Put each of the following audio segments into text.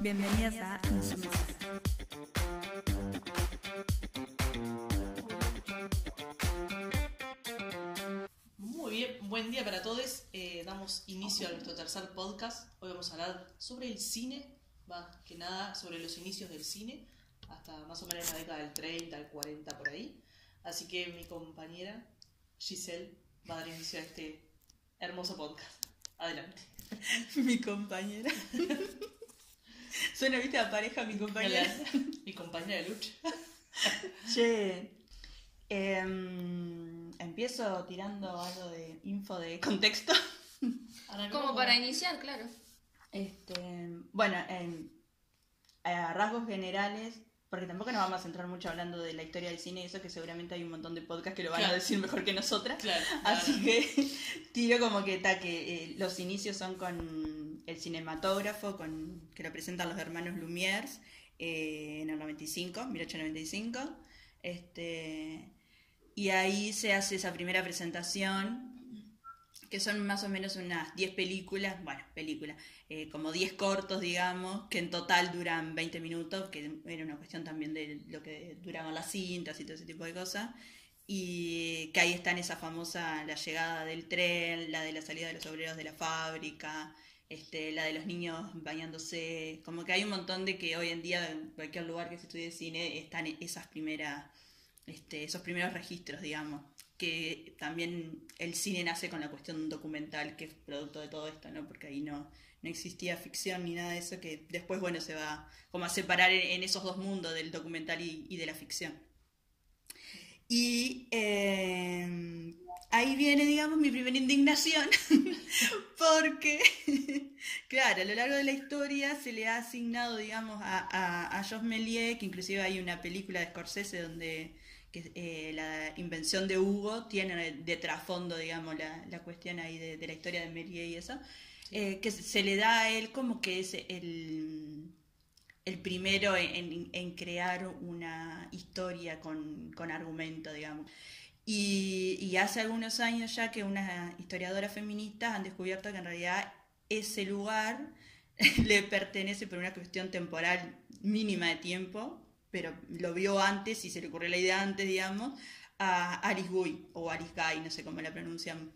Bienvenidas a Insumisa. Muy bien, buen día para todos. Eh, damos inicio a nuestro tercer podcast. Hoy vamos a hablar sobre el cine, más que nada sobre los inicios del cine, hasta más o menos la década del 30, al 40 por ahí. Así que mi compañera Giselle va a dar inicio a este hermoso podcast. Adelante. Mi compañera. Suena, viste, a pareja mi compañera. mi compañera de lucha. Che. em, empiezo tirando algo de info de contexto. Como para iniciar, claro. Este, bueno, en, a rasgos generales, porque tampoco nos vamos a centrar mucho hablando de la historia del cine y eso, que seguramente hay un montón de podcasts que lo van a decir mejor que nosotras. Claro, Así que tiro como que, ta, que eh, los inicios son con el cinematógrafo, con, que lo presentan los hermanos Lumière eh, en el 95, 1895. Este, y ahí se hace esa primera presentación, que son más o menos unas 10 películas, bueno, películas, eh, como 10 cortos, digamos, que en total duran 20 minutos, que era una cuestión también de lo que duraban las cintas y todo ese tipo de cosas. Y que ahí están esa famosa, la llegada del tren, la de la salida de los obreros de la fábrica, este, la de los niños bañándose, como que hay un montón de que hoy en día en cualquier lugar que se estudie cine están esas primeras, este, esos primeros registros, digamos, que también el cine nace con la cuestión documental, que es producto de todo esto, ¿no? Porque ahí no, no existía ficción ni nada de eso, que después, bueno, se va como a separar en, esos dos mundos, del documental y, y de la ficción. Y eh, ahí viene, digamos, mi primera indignación, porque, claro, a lo largo de la historia se le ha asignado, digamos, a, a, a Josh Méliès, que inclusive hay una película de Scorsese donde que, eh, la invención de Hugo tiene de trasfondo, digamos, la, la cuestión ahí de, de la historia de Méliès y eso, eh, que se, se le da a él como que es el el primero en, en- en crear una historia con, con argumento, digamos. Y, hace algunos años ya que unas historiadoras feministas han descubierto que en realidad ese lugar le pertenece por una cuestión temporal mínima de tiempo, pero lo vio antes y se le ocurrió la idea antes, digamos, a Alice Guy, o Alice Guy, no sé cómo la pronuncian.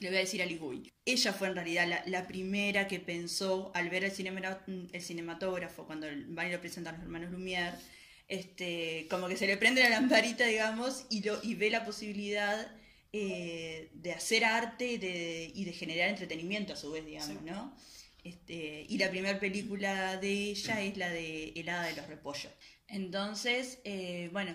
Le voy a decir Alice Guy. Ella fue en realidad la, la primera que pensó, al ver el, cinema- el cinematógrafo, cuando van y lo presentan los hermanos Lumière, este, como que se le prende la lamparita, digamos, y, lo, y ve la posibilidad eh, de hacer arte de- y de generar entretenimiento a su vez, digamos, Sí. ¿no? Este, y la primera película de ella es la de El Hada de los Repollos. Entonces, eh, bueno,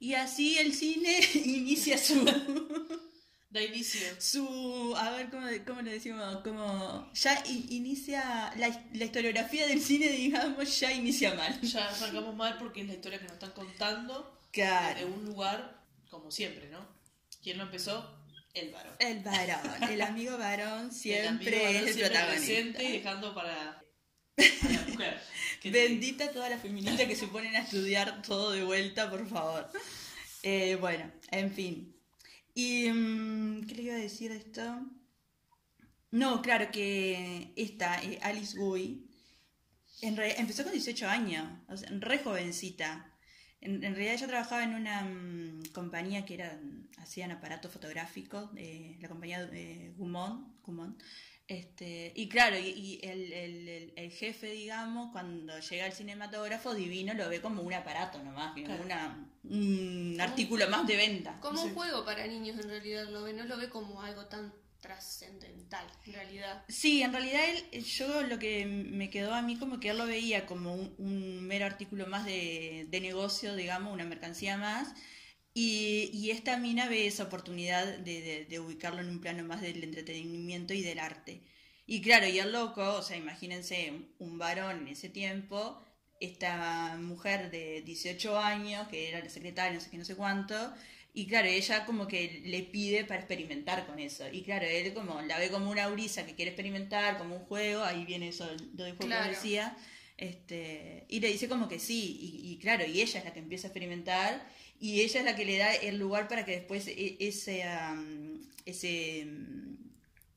y así el cine inicia su, Da inicio. su, a ver, ¿cómo, cómo lo decimos? Como, ya i- inicia, la, la historiografía del cine, digamos, ya inicia mal. Ya arrancamos mal porque es la historia que nos están contando de Claro. un lugar, como siempre, ¿no? ¿Quién lo empezó? El varón. El varón, el amigo varón El siempre amigo varón es el siempre protagonista. y dejando para la mujer. que te- Bendita toda la feminista que se ponen a estudiar todo de vuelta, por favor. Eh, bueno, en fin. Y, mm, ¿qué le iba a decir de esto? No, claro que esta, eh, Alice Guy, en re- empezó con 18 años, o sea, re jovencita. En, realidad ella trabajaba en una mm, compañía que era, hacían aparatos fotográficos, eh, la compañía Gaumont, Gaumont. Este, y claro, y, y el, el- el- el jefe, digamos, cuando llega al cinematógrafo, divino lo ve como un aparato nomás, como Claro. una, un artículo más de venta. Como Sí. un juego para niños en realidad lo ve, no lo ve como algo tan trascendental en realidad. Sí, en realidad él, yo lo que me quedó a mí como que él lo veía como un, un mero artículo más de, de negocio, digamos, una mercancía más. Y, y esta mina ve esa oportunidad de, de- de ubicarlo en un plano más del entretenimiento y del arte. Y claro, y el loco, o sea, imagínense un varón en ese tiempo, esta mujer de 18 años, que era la secretaria, no sé qué, no sé cuánto, y claro, ella como que le pide para experimentar con eso. Y claro, él como la ve como una brisa que quiere experimentar, como un juego, ahí viene eso, lo de juego decía. Este, y le dice como que sí, y, y claro, y ella es la que empieza a experimentar, y ella es la que le da el lugar para que después e- ese, am, ese, mm,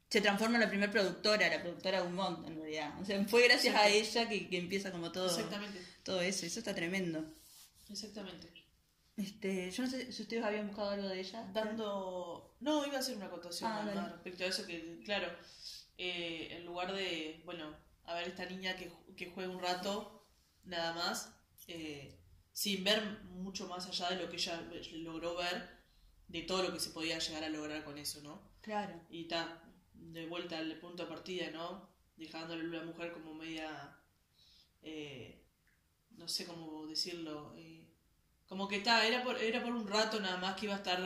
se transforma en la primera productora, la productora Gaumont, en realidad. O sea, fue gracias a ella que, que empieza como todo, Exactamente. todo eso. Eso está tremendo. Exactamente. Este, yo no sé si ustedes habían buscado algo de ella. Dando. No, iba a hacer una acotación Ah, respecto a eso, que claro, eh, en lugar de, bueno, a ver esta niña que, que juega un rato, nada más, eh, sin ver mucho más allá de lo que ella logró ver, de todo lo que se podía llegar a lograr con eso, ¿no? Claro. Y está, de vuelta al punto de partida, ¿no? Dejándole a la mujer como media. eh, no sé cómo decirlo. eh, como que está, era por, era por un rato nada más que iba a estar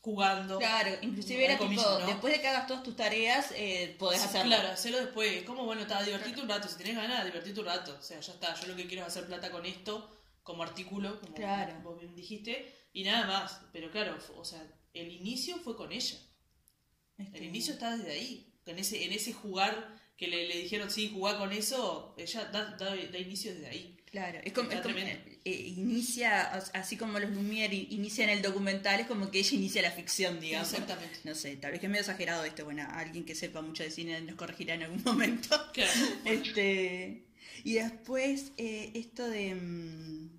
jugando. Claro, inclusive era tipo, comillas, ¿no? después de que hagas todas tus tareas, eh, podés hacerlo. Claro, hacerlo después. Es como, bueno, está, divertirte un rato. Si tenés ganas, divertirte un rato. O sea, ya está. Yo lo que quiero es hacer plata con esto, como artículo, como Claro. vos bien dijiste, y nada más. Pero claro, o sea, el inicio fue con ella. Este, El inicio está desde ahí. En ese, en ese jugar que le, le dijeron, sí, jugar con eso, ella da, da, da inicio desde ahí. Claro, es como, es como, eh, eh, inicia, así como los Lumière inician el documental, es como que ella inicia la ficción, digamos. Exactamente. No sé, tal vez que es medio exagerado esto, bueno, alguien que sepa mucho de cine nos corregirá en algún momento. Claro. Este, y después eh, esto de, mm,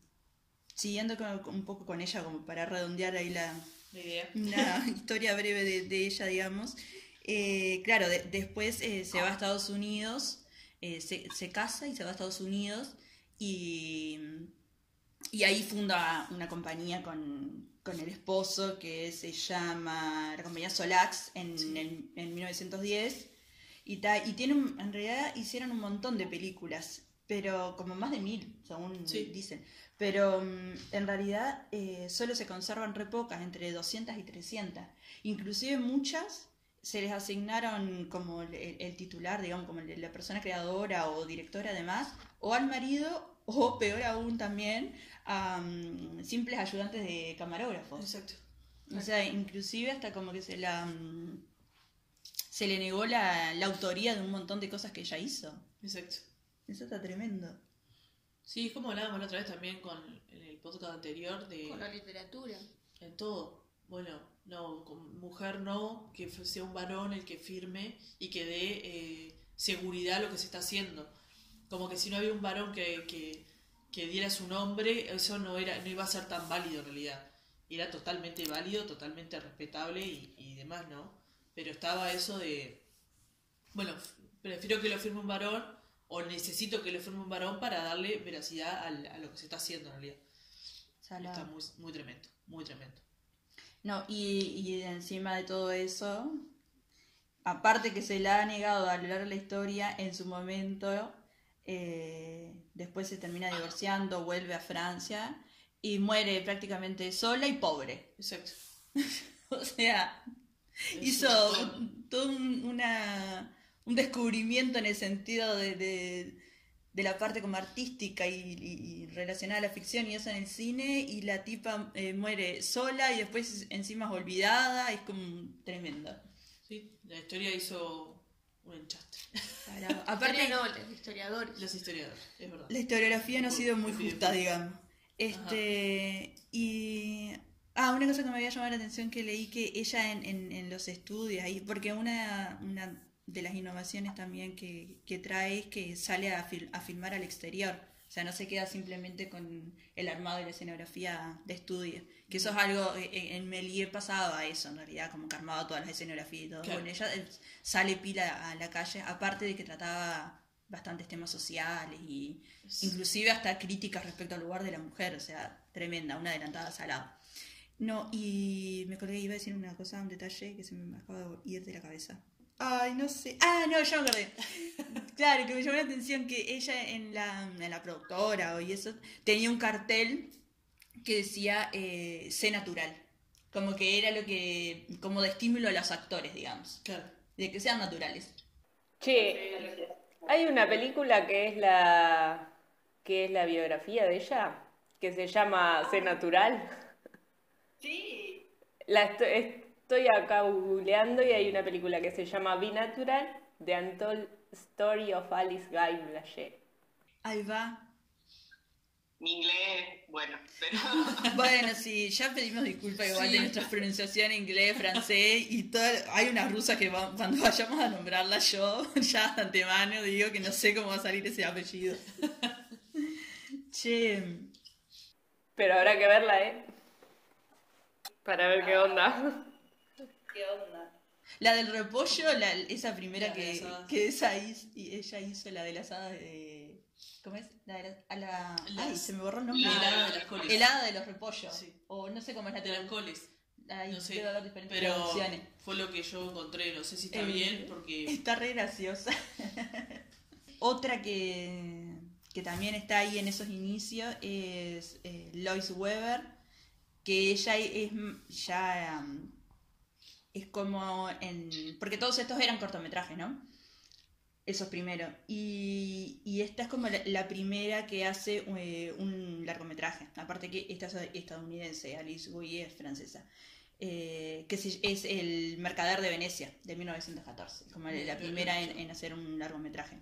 siguiendo con- un poco con ella, como para redondear ahí la, La idea. una historia breve de, de ella, digamos. Eh, claro, de- después eh, se va a Estados Unidos, eh, se, se casa y se va a Estados Unidos y, y ahí funda una compañía con, con el esposo que se llama la compañía Solax en, el- en 1910 y, ta- y tiene un- en realidad hicieron un montón de películas, pero como más de mil, según Sí. dicen. Pero mm, en realidad eh, solo se conservan re pocas, entre 200 y 300. Inclusive muchas se les asignaron como el, el titular, digamos, como la persona creadora o directora además, o al marido, o peor aún también, a mm, simples ayudantes de camarógrafos. Exacto. O sea, inclusive hasta como que se la mm, se le negó la, la autoría de un montón de cosas que ella hizo. Exacto. Eso está tremendo. Sí, es como hablábamos la otra vez también con en el podcast anterior de Con la literatura. en todo. Bueno, no, con mujer no, que sea un varón el que firme y que dé eh, seguridad a lo que se está haciendo. Como que si no había un varón que, que, que diera su nombre, eso no era no iba a ser tan válido en realidad. Era totalmente válido, totalmente respetable y, y demás, ¿no? Pero estaba eso de, bueno, prefiero que lo firme un varón o necesito que lo firme un varón para darle veracidad al- a lo que se está haciendo en realidad. Salado. Está muy, muy tremendo, muy tremendo. No, y, y encima de todo eso, aparte que se la ha negado a lo largo de la historia, en su momento, eh, después se termina divorciando, vuelve a Francia y muere prácticamente sola y pobre. Exacto. O sea, hizo todo un, una- un descubrimiento en el sentido de, de- de la parte como artística y, y- y relacionada a la ficción y eso en el cine y la tipa eh, muere sola y después encima es olvidada, es como tremendo. Sí, la historia hizo un enchastre. Aparte no, los historiadores. Los historiadores, es verdad. la historiografía no ha sido muy justa, digamos. Este, y... Ah, una cosa que me había llamado la atención que leí que ella en, en, en los estudios, ahí, porque una, una de las innovaciones también que, que trae es que sale a, fil- a filmar al exterior. O sea, no se queda simplemente con el armado y la escenografía de estudio. Que eso es algo, eh, eh, en Melie pasaba eso, en realidad, como que armaba todas las escenografías y todo. Claro. Bueno, ella eh, sale pila a la calle, aparte de que trataba bastantes temas sociales y inclusive hasta críticas respecto al lugar de la mujer, o sea, tremenda, una adelantada salada. No, y me acordé que iba a decir una cosa, un detalle que se me acaba de ir de la cabeza. Ay, no sé. Ah, no, ya me acordé. claro, que me llamó la atención que ella en la, en la productora o y eso tenía un cartel que decía eh, sé natural. Como que era lo que, como de estímulo a los actores, digamos. Claro. De que sean naturales. Che, hay una película que es la que es la biografía de ella, que se llama Sé Natural. Sí. La estoy acá googleando y hay una película que se llama Be Natural, The Untold Story of Alice Guy Blaché. Ahí va. mi inglés, bueno, pero Bueno, sí, ya pedimos disculpas igual de nuestra pronunciación en inglés, francés y todo. Hay una rusa que va- cuando vayamos a nombrarla yo, ya de antemano digo que no sé cómo va a salir ese apellido. Che, Pero habrá que verla, ¿eh? Para ver qué onda. ¿Qué onda? La del repollo, la- esa primera La que, que esa hizo, y ella hizo, la de las hadas de... ¿Cómo es? La de la, a la... Ay, se me borró el nombre. La helada de las coles. El hada de los repollos. Sí. O no sé cómo es la De las coles. Ahí No sé, pero traducciones. fue lo que yo encontré. No sé si está Eh, bien, porque Está re graciosa. Otra que, que también está ahí en esos inicios es eh, Lois Weber, que ella es ya um, es como en porque todos estos eran cortometrajes, ¿no? Esos primeros. Y, y esta es como la, la primera que hace eh, un largometraje. Aparte que esta es estadounidense, Alice Guy es francesa. Eh, que es El Mercader de Venecia, de 1914. Como la primera en, en hacer un largometraje.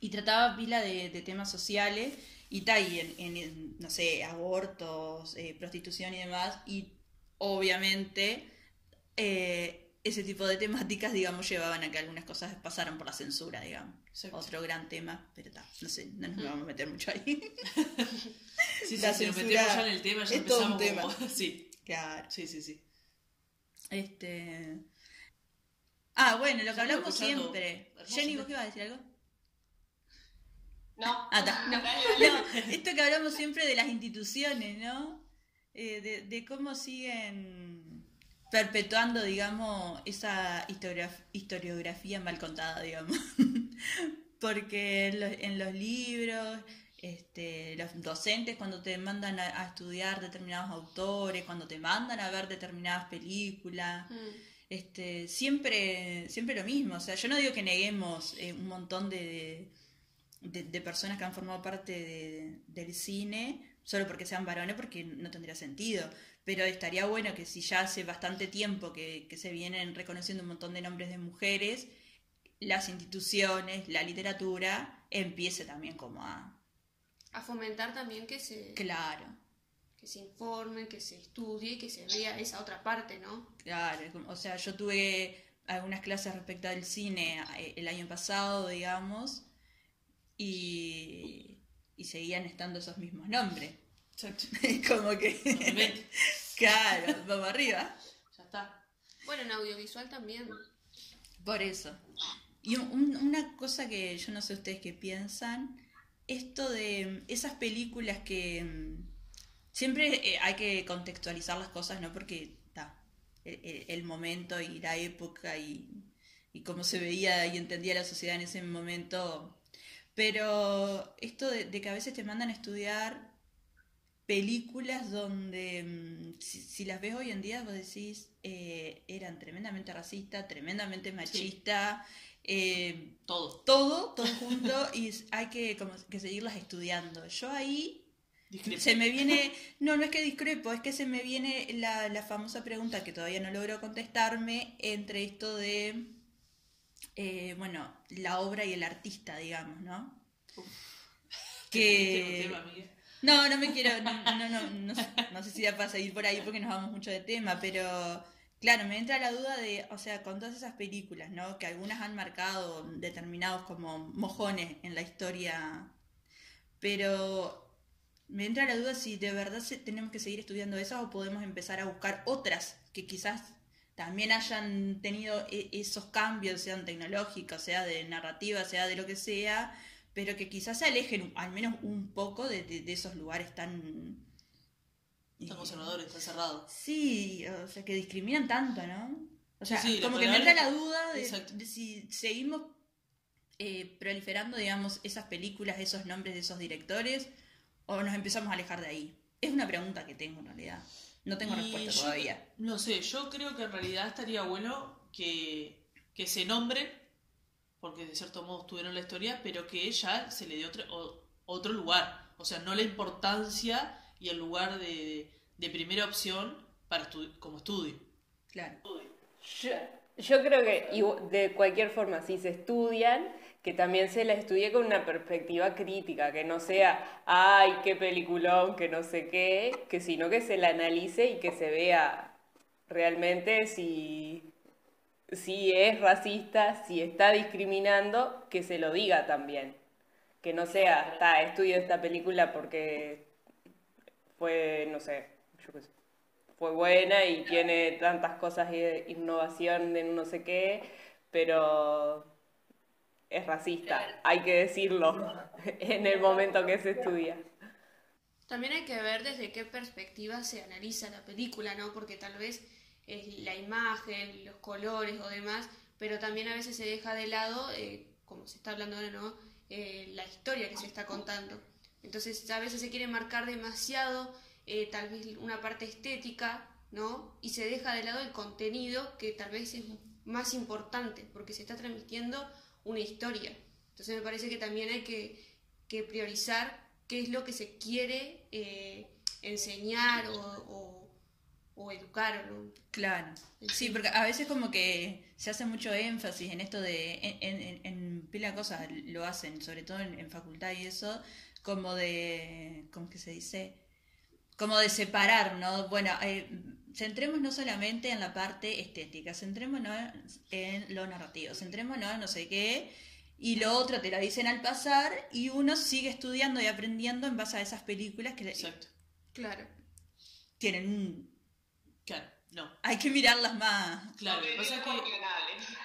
Y trataba pila de, de temas sociales y tal, y en- en, no sé, abortos, eh, prostitución y demás. Y obviamente eh, ese tipo de temáticas, digamos, llevaban a que algunas cosas pasaran por la censura, digamos. Exacto. Otro gran tema, pero ta, no sé, no nos vamos a meter mucho ahí. sí, sí, la si nos censura metemos ya en el tema, ya es todo un empezamos como... sí, claro. sí, sí, sí. Este. Ah, bueno, lo que hablamos escuchando siempre. hermoso Jenny, tema. ¿vos qué ibas a decir algo? no. Ah, está. No, esto que hablamos siempre de las instituciones, ¿no? Eh, de, de cómo siguen perpetuando, digamos, esa historiograf- historiografía mal contada, digamos. Porque en los, en los libros, este, los docentes cuando te mandan a, a estudiar determinados autores, cuando te mandan a ver determinadas películas, Mm. este, siempre, siempre lo mismo. O sea, yo no digo que neguemos eh, un montón de, de, de personas que han formado parte de- del cine solo porque sean varones, porque no tendría sentido. Pero estaría bueno que si ya hace bastante tiempo que, que se vienen reconociendo un montón de nombres de mujeres, las instituciones, la literatura, empiece también como a... A fomentar también que se, Claro, que se informe, que se estudie que se vea esa otra parte, ¿no? Claro, o sea, yo tuve algunas clases respecto al cine eh, el año pasado, digamos, y, y seguían estando esos mismos nombres. Exacto. como que, claro, vamos arriba. Ya está. Bueno, en audiovisual también. Por eso. Y un- un- una cosa que yo no sé ustedes qué piensan, esto de esas películas que mm, siempre eh, hay que contextualizar las cosas, ¿no? Porque el, el- el momento y la época y, y cómo se veía y entendía la sociedad en ese momento. Pero esto de, de que a veces te mandan a estudiar películas donde mm, si, si las ves hoy en día vos decís eh, eran tremendamente racistas, tremendamente machistas, eh, Todo. todo, todo junto y hay que, como, que seguirlas estudiando. Yo ahí Discrepo. se me viene, no, no es que discrepo, es que se me viene la, la famosa pregunta que todavía no logro contestarme entre esto de, eh, bueno, la obra y el artista, digamos, ¿no? Tengo Que... tema. No, no me quiero, no, no, no, no, sé- si da para seguir por ahí porque nos vamos mucho de tema, pero claro, me entra la duda de, o sea, con todas esas películas, ¿no? Que algunas han marcado determinados como mojones en la historia, pero me entra la duda si de verdad tenemos que seguir estudiando esas o podemos empezar a buscar otras que quizás también hayan tenido e- esos cambios, sean tecnológicos, sea de narrativa, sea de lo que sea, pero que quizás se alejen al menos un poco de, de- de esos lugares tan... Tan conservadores, tan cerrados. Sí, o sea, que discriminan tanto, ¿no? O sea, Sí, sí, la como que me entra la duda de, si seguimos eh, proliferando, digamos, esas películas, esos nombres de esos directores, o nos empezamos a alejar de ahí. Es una pregunta que tengo en realidad. No tengo Y respuesta yo- todavía. No sé, yo creo que en realidad estaría bueno que, que se nombren, porque de cierto modo estuvieron en la historia, pero que ya se le dé otro, o- otro lugar. O sea, no la importancia y el lugar de, de primera opción para estu- como estudio. Claro. Yo, Yo creo que de cualquier forma, si se estudian, que también se la estudie con una perspectiva crítica, que no sea, ay, qué peliculón, que no sé qué, que sino que se la analice y que se vea realmente si, si es racista, si está discriminando, que se lo diga también. Que no sea, está, estudio esta película porque fue, no sé, yo qué sé, fue buena y tiene tantas cosas de innovación en no sé qué, pero es racista, hay que decirlo en el momento que se estudia. También hay que ver desde qué perspectiva se analiza la película, ¿no? Porque tal vez es la imagen, los colores o demás, pero también a veces se deja de lado, eh, como se está hablando ahora, ¿no? Eh, la historia que se está contando. Entonces a veces se quiere marcar demasiado, eh, tal vez una parte estética, ¿no? Y se deja de lado el contenido que tal vez es más importante, porque se está transmitiendo una historia. Entonces me parece que también hay que, que priorizar qué es lo que se quiere eh, enseñar o, o- o educar. ¿no? Claro. Sí, porque a veces como que se hace mucho énfasis en esto de, en, en, pila cosas lo hacen, sobre todo en, en facultad y eso, como de, ¿cómo que se dice? Como de separar, ¿no? Bueno, eh, centrémonos no solamente en la parte estética, centrémonos en lo narrativo, centrémonos en no sé qué, y lo otro te lo dicen al pasar, y uno sigue estudiando y aprendiendo en base a esas películas que Exacto. Claro. tienen un... Claro, no. Hay que mirarlas más. Claro, que.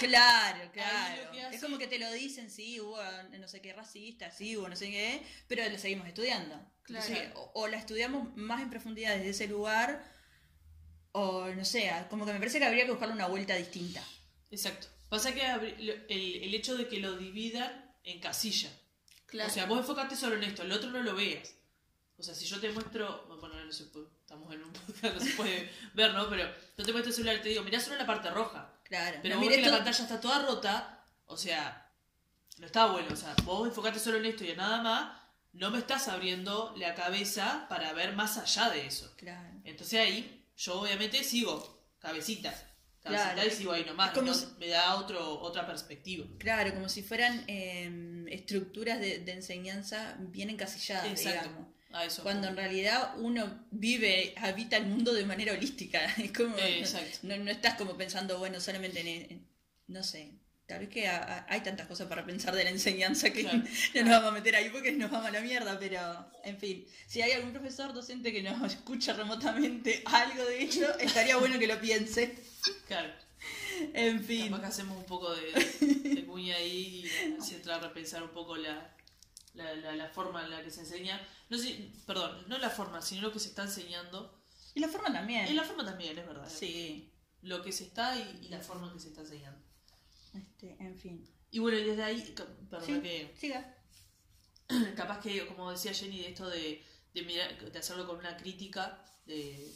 Claro, claro. Es como que te lo dicen, sí, hubo no sé qué racista, sí, hubo no sé qué, pero lo seguimos estudiando. Claro. Entonces, o, o la estudiamos más en profundidad desde ese lugar, o no sé, como que me parece que habría que buscarle una vuelta distinta. Exacto. Pasa que el, el hecho de que lo dividan en casilla. Claro. O sea, vos enfocate solo en esto, el otro no lo veas. O sea, si yo te muestro, bueno, no estamos en un podcast, no se puede ver, ¿no? Pero yo te muestro el celular y te digo, mirá solo la parte roja. Claro. Pero no vos la pantalla está toda rota, o sea, no está bueno. O sea, vos enfocate solo en esto y en nada más, no me estás abriendo la cabeza para ver más allá de eso. Claro. Entonces ahí, yo obviamente sigo, cabecita. Cabecita Claro. y sigo ahí nomás. Es como ¿no? si- Me da otro, otra perspectiva. Claro, como si fueran eh, estructuras de, de enseñanza bien encasilladas, Exacto. digamos. Eso. Cuando en realidad uno vive, habita el mundo de manera holística. Es como. Eh. No, no estás como pensando, bueno, solamente en. en- no sé. Tal vez que ha- ha- hay tantas cosas para pensar de la enseñanza que Claro. no nos vamos a meter ahí porque nos vamos a la mierda, pero en fin. Si hay algún profesor docente que nos escucha remotamente algo de ello, estaría bueno que lo piense. Claro. En fin. Capaz que hacemos un poco de, de cuña ahí y así entrar a repensar un poco la, la, la, la forma en la que se enseña. No sé, perdón, no la forma, sino lo que se está enseñando. Y la forma también. Y la forma también, es verdad. Sí. Lo que se está y, y la forma en que se está enseñando. Este, en fin. Y bueno, y desde ahí, perdón, Sí, que siga. capaz que, como decía Jenny, de esto de, de, mirar, de hacerlo con una crítica, de,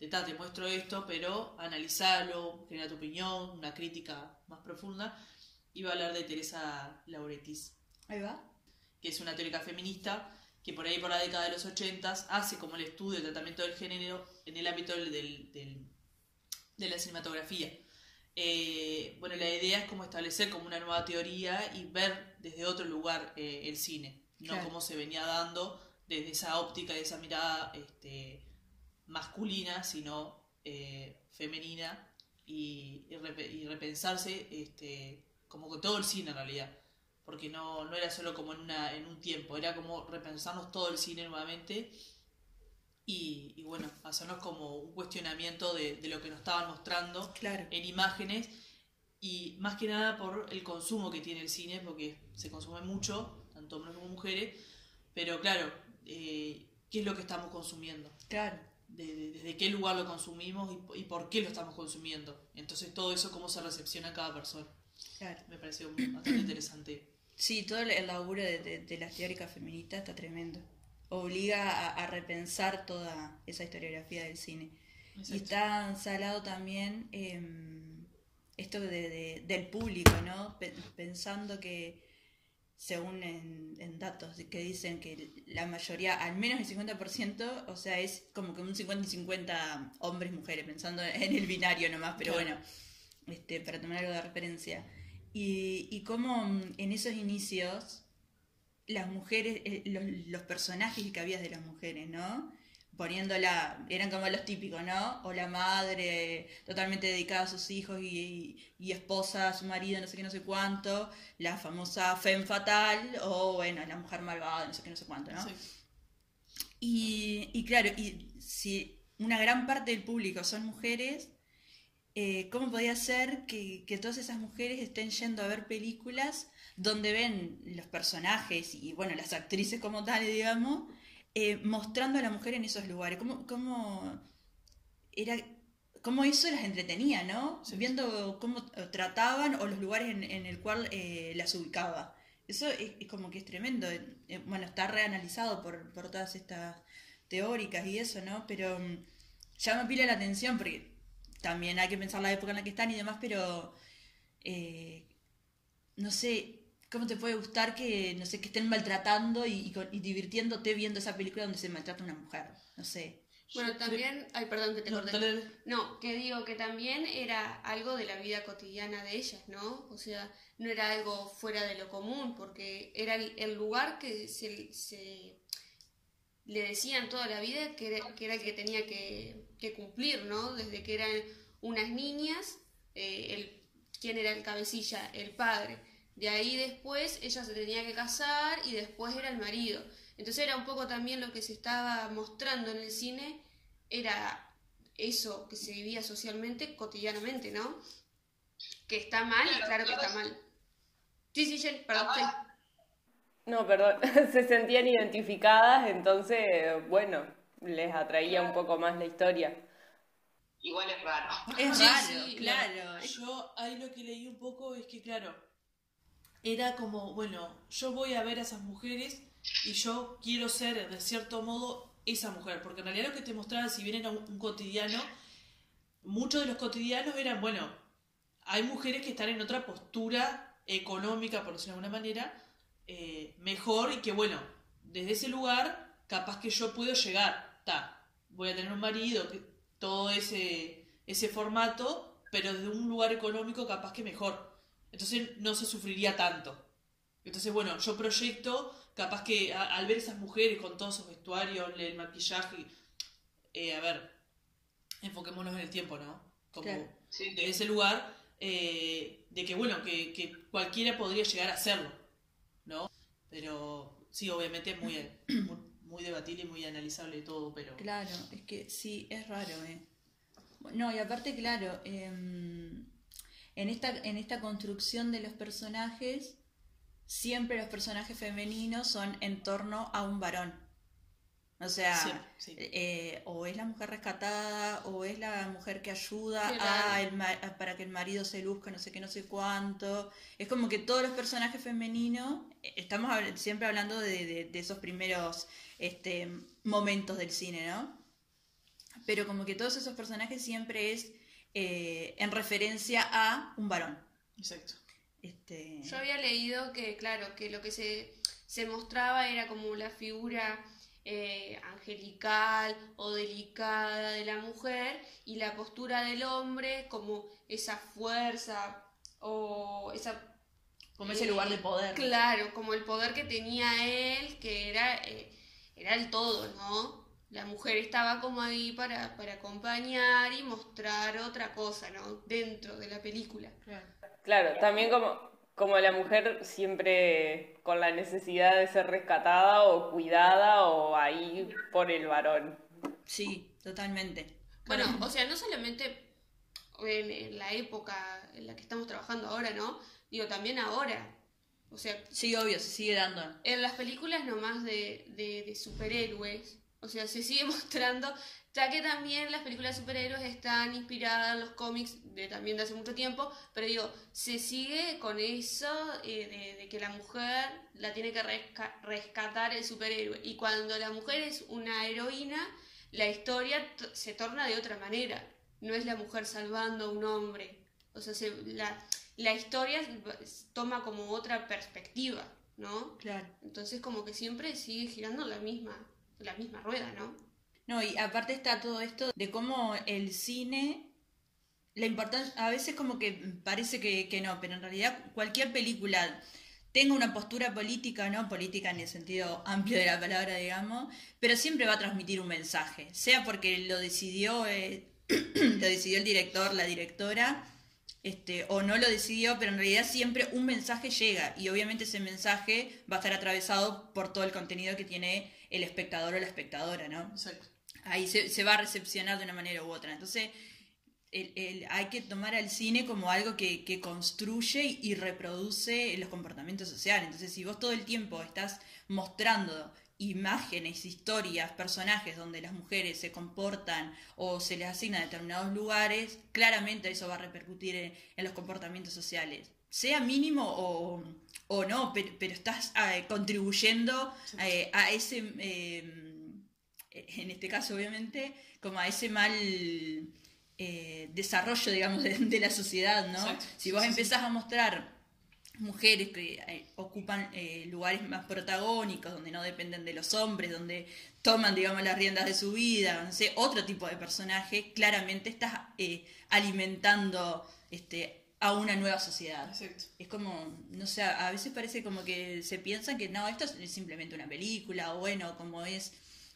de ta, te muestro esto, pero analizarlo, genera tu opinión, una crítica más profunda. Iba a hablar de Teresa Lauretis, Ahí va. Que es una teórica feminista que por ahí por la década de los 80 hace como el estudio, el tratamiento del género en el ámbito del, del- del- de la cinematografía. Eh, bueno, la idea es como establecer como una nueva teoría y ver desde otro lugar eh, el cine, no como se venía dando desde esa óptica, de esa mirada este, masculina, sino eh, femenina y, y repe- y repensarse este, como que todo el cine en realidad porque no, no era solo como en, una, en un tiempo, era como repensarnos todo el cine nuevamente y, y bueno, hacernos como un cuestionamiento de, de lo que nos estaban mostrando Claro. en imágenes y más que nada por el consumo que tiene el cine, porque se consume mucho, tanto hombres como mujeres, pero claro, eh, ¿qué es lo que estamos consumiendo? Claro. De- de- desde qué lugar lo consumimos y, y por qué lo estamos consumiendo. Entonces todo eso, cómo se recepciona cada persona. Claro. Me pareció bastante interesante. Sí, todo el- laburo de, de, de las teóricas feministas está tremendo. Obliga a, a repensar toda esa historiografía del cine. Y está salado también em, esto de, de- del público, ¿no? Pe- Pensando que, según en, en datos que dicen que la mayoría, al menos el 50%, o sea, es como que un 50 y 50 hombres y mujeres, pensando en el binario nomás, pero Claro. bueno, este, para tomar algo de referencia. Y, y cómo mm, en esos inicios las mujeres, eh, los, los personajes que había de las mujeres, ¿no? Poniéndola, eran como los típicos, ¿no? O la madre totalmente dedicada a sus hijos y, y esposa a su marido, no sé qué, no sé cuánto, la famosa femme fatal, o bueno, la mujer malvada, no sé qué, no sé cuánto, ¿no? Sí. Y, y claro, y si una gran parte del público son mujeres, eh, ¿cómo podía ser que, que todas esas mujeres estén yendo a ver películas donde ven los personajes y, bueno, las actrices como tal, digamos, eh, mostrando a la mujer en esos lugares? ¿Cómo, cómo era, cómo eso las entretenía, ¿no? Viendo cómo trataban o los lugares en, en el cual eh, las ubicaba. Eso es, como que es tremendo. Bueno, está reanalizado por, por todas estas teóricas y eso, ¿no? Pero mm, llama pila la atención porque también hay que pensar la época en la que están y demás, pero eh, no sé, ¿cómo te puede gustar que, no sé, que estén maltratando y, y con- y divirtiéndote viendo esa película donde se maltrata a una mujer? No sé. Bueno, también, ay, perdón que te No, corté. No, que digo que también era algo de la vida cotidiana de ellas, ¿no? O sea, no era algo fuera de lo común, porque era el, el lugar que se, se le decían toda la vida que era, que era el que tenía que, que cumplir, ¿no? Desde que eran unas niñas, eh, el, ¿quién era el cabecilla? El padre. De ahí después ella se tenía que casar y después era el marido. Entonces era un poco también lo que se estaba mostrando en el cine, era eso que se vivía socialmente, cotidianamente, ¿no? Que está mal, Claro, claro que está mal. Sí, sí, Jen, perdón. No, perdón, se sentían identificadas, entonces, bueno, les atraía un poco más la historia. igual es raro. Es Sí, raro, sí, claro. Yo ahí lo que leí un poco es que, claro, era como, bueno, yo voy a ver a esas mujeres y yo quiero ser, de cierto modo, esa mujer. Porque en realidad lo que te mostraba, si bien era un, un cotidiano, muchos de los cotidianos eran, bueno, hay mujeres que están en otra postura económica, por decirlo de alguna manera, eh, mejor y que, bueno, desde ese lugar, capaz que yo puedo llegar, ta, voy a tener un marido, que, todo ese, ese formato, pero desde un lugar económico capaz que mejor. Entonces no se sufriría tanto. Entonces, bueno, yo proyecto, capaz que a- al ver esas mujeres con todos esos vestuarios, el maquillaje, eh, a ver, enfoquémonos en el tiempo, ¿no? Como Claro. Sí, de ese lugar, eh, de que, bueno, que, que cualquiera podría llegar a hacerlo, ¿no? Pero sí, obviamente es muy, muy, muy debatible y muy analizable todo, pero... Claro, es que sí, es raro, ¿eh? No, y aparte, claro, em, en, esta, en esta construcción de los personajes, siempre los personajes femeninos son en torno a un varón. O sea, sí. eh, o es la mujer rescatada, o es la mujer que ayuda a el a- para que el marido se luzca no sé qué, no sé cuánto. Es como que todos los personajes femeninos, eh, estamos siempre hablando de, de- de esos primeros este, momentos del cine, ¿no? Pero como que todos esos personajes siempre es eh, en referencia a un varón. Exacto. Este, Yo había leído que, claro, que lo que se, se mostraba era como la figura eh, angelical o delicada de la mujer y la postura del hombre como esa fuerza o esa... como ese lugar de poder. Claro, como el poder que tenía él, que era, eh, era el todo, ¿no? La mujer estaba como ahí para, para acompañar y mostrar otra cosa, ¿no? Dentro de la película. Claro, también como, como la mujer siempre con la necesidad de ser rescatada o cuidada o ahí por el varón. Sí, totalmente. Bueno, o sea, no solamente en, en la época en la que estamos trabajando ahora, ¿no? Digo, también ahora. O sea, Sí, obvio, se sigue dando. en las películas nomás de, de, de superhéroes, o sea, se sigue mostrando, ya que también las películas de superhéroes están inspiradas en los cómics de también de hace mucho tiempo, pero digo, se sigue con eso eh, de, de que la mujer la tiene que resca- rescatar el superhéroe. Y cuando la mujer es una heroína, la historia se torna de otra manera. No es la mujer salvando a un hombre. O sea, se- la, la historia toma como otra perspectiva, ¿no? Claro. Entonces como que siempre sigue girando la misma, la misma rueda, ¿no? No, y aparte está todo esto de cómo el cine la importancia, a veces como que parece que, que no, pero en realidad cualquier película tenga una postura política, no política en el sentido amplio de la palabra, digamos, pero siempre va a transmitir un mensaje, sea porque lo decidió, eh, lo decidió el director, la directora, este, o no lo decidió, pero en realidad siempre un mensaje llega y obviamente ese mensaje va a estar atravesado por todo el contenido que tiene el espectador o la espectadora, ¿no? Exacto. Ahí se, se va a recepcionar de una manera u otra. Entonces, el- el- hay que tomar al cine como algo que, que construye y reproduce los comportamientos sociales. Entonces, si vos todo el tiempo estás mostrando imágenes, historias, personajes donde las mujeres se comportan o se les asigna determinados lugares, claramente eso va a repercutir en, en los comportamientos sociales. Sea mínimo o, o no, pero, pero estás eh, contribuyendo eh, a ese, eh, en este caso obviamente, como a ese mal desarrollo, digamos, de, de la sociedad, ¿no? Exacto. Si vos empezás a mostrar mujeres que eh, ocupan eh, lugares más protagónicos, donde no dependen de los hombres, donde toman, digamos, las riendas de su vida, no sé, otro tipo de personaje, claramente estás eh, alimentando este, a una nueva sociedad. Exacto. Es como, no sé, a veces parece como que se piensa que no, esto es simplemente una película, o bueno, como es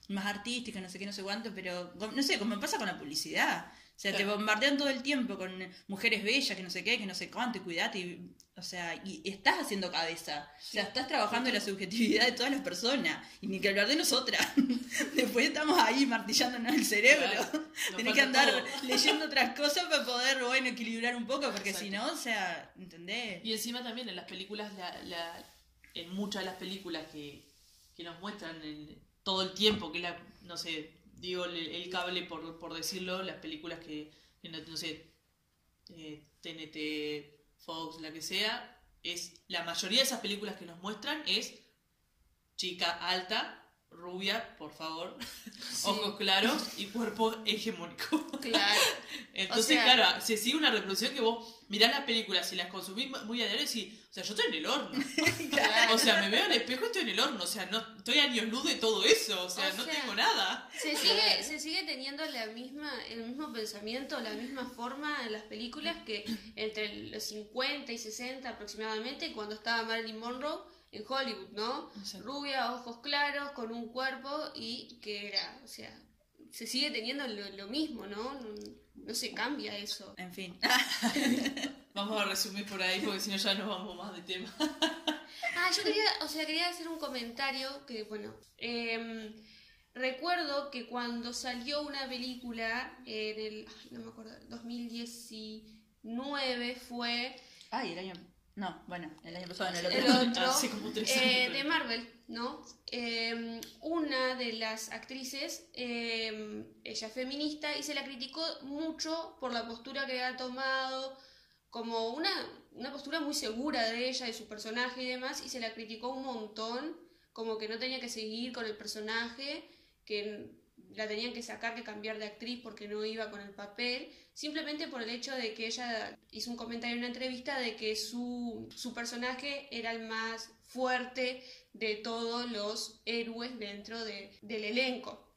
más artística, no sé qué, no sé cuánto, pero no sé, como pasa con la publicidad. O sea, te bombardean todo el tiempo con mujeres bellas, que no sé qué, que no sé cuánto, y cuidate, y, o sea, y estás haciendo cabeza. O sea, estás trabajando en la subjetividad de todas las personas, y ni que hablar de nosotras. Después estamos ahí martillándonos el cerebro. Claro, Tenés que andar todo. leyendo otras cosas para poder, bueno, equilibrar un poco, porque Exacto. si no, o sea, ¿entendés? Y encima también en las películas, la, la- en muchas de las películas que, que nos muestran en todo el tiempo, que la, no sé, digo el, cable por, por decirlo, las películas que, no, no sé, eh, TNT, Fox, la que sea, es la mayoría de esas películas que nos muestran es chica alta, rubia, por favor, ojos claros y cuerpo hegemónico. Claro. Entonces, O sea- claro, se sigue una reproducción que vos mirás las películas y las consumís muy a diario y decís, o sea, yo estoy en el horno. Claro. O sea, me veo al espejo y estoy en el horno. O sea, no estoy a años luz de todo eso. O sea, O no sea, tengo nada. Se sigue, se sigue teniendo la misma, el mismo pensamiento, la misma forma en las películas que entre los 50 y 60 aproximadamente, cuando estaba Marilyn Monroe en Hollywood, ¿no? Exacto. Rubia, ojos claros, con un cuerpo y que era, o sea, se sigue teniendo lo, lo mismo, ¿no? ¿no? no se cambia eso. En fin. Vamos a resumir por ahí porque si no ya nos vamos más de tema. Ah, yo quería, o sea, quería hacer un comentario que, bueno, em, recuerdo que cuando salió una película en el, ay, no me acuerdo, 2019 fue Ay, el año. No, bueno, el año pasado en el otro. el otro Hace como tres eh, años, de Marvel, ¿no? Em, una de las actrices, em, ella es feminista y se la criticó mucho por la postura que había tomado, como una, una postura muy segura de ella, de su personaje y demás, y se la criticó un montón, como que no tenía que seguir con el personaje, que la tenían que sacar, que cambiar de actriz porque no iba con el papel, simplemente por el hecho de que ella hizo un comentario en una entrevista de que su, su personaje era el más fuerte de todos los héroes dentro de- del elenco.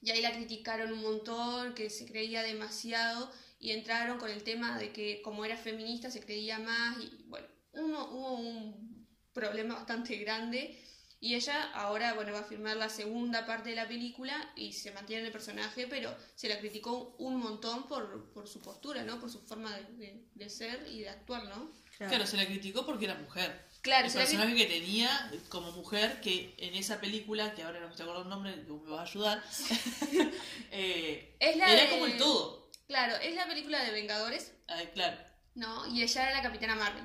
Y ahí la criticaron un montón, que se creía demasiado y entraron con el tema de que como era feminista se creía más y bueno, hubo, hubo un problema bastante grande y ella ahora bueno va a filmar la segunda parte de la película y se mantiene en el personaje, pero se la criticó un montón por, por su postura, ¿no? Por su forma de, de- de ser y de actuar, ¿no? Claro, se la criticó porque era mujer. Claro, el la personaje que tenía como mujer, que en esa película, que ahora no me estoy acordando el nombre, me vas a ayudar, eh, Es la era de- como el todo. Claro, es la película de Vengadores, Ah, claro, ¿no? Y ella era la Capitana Marvel.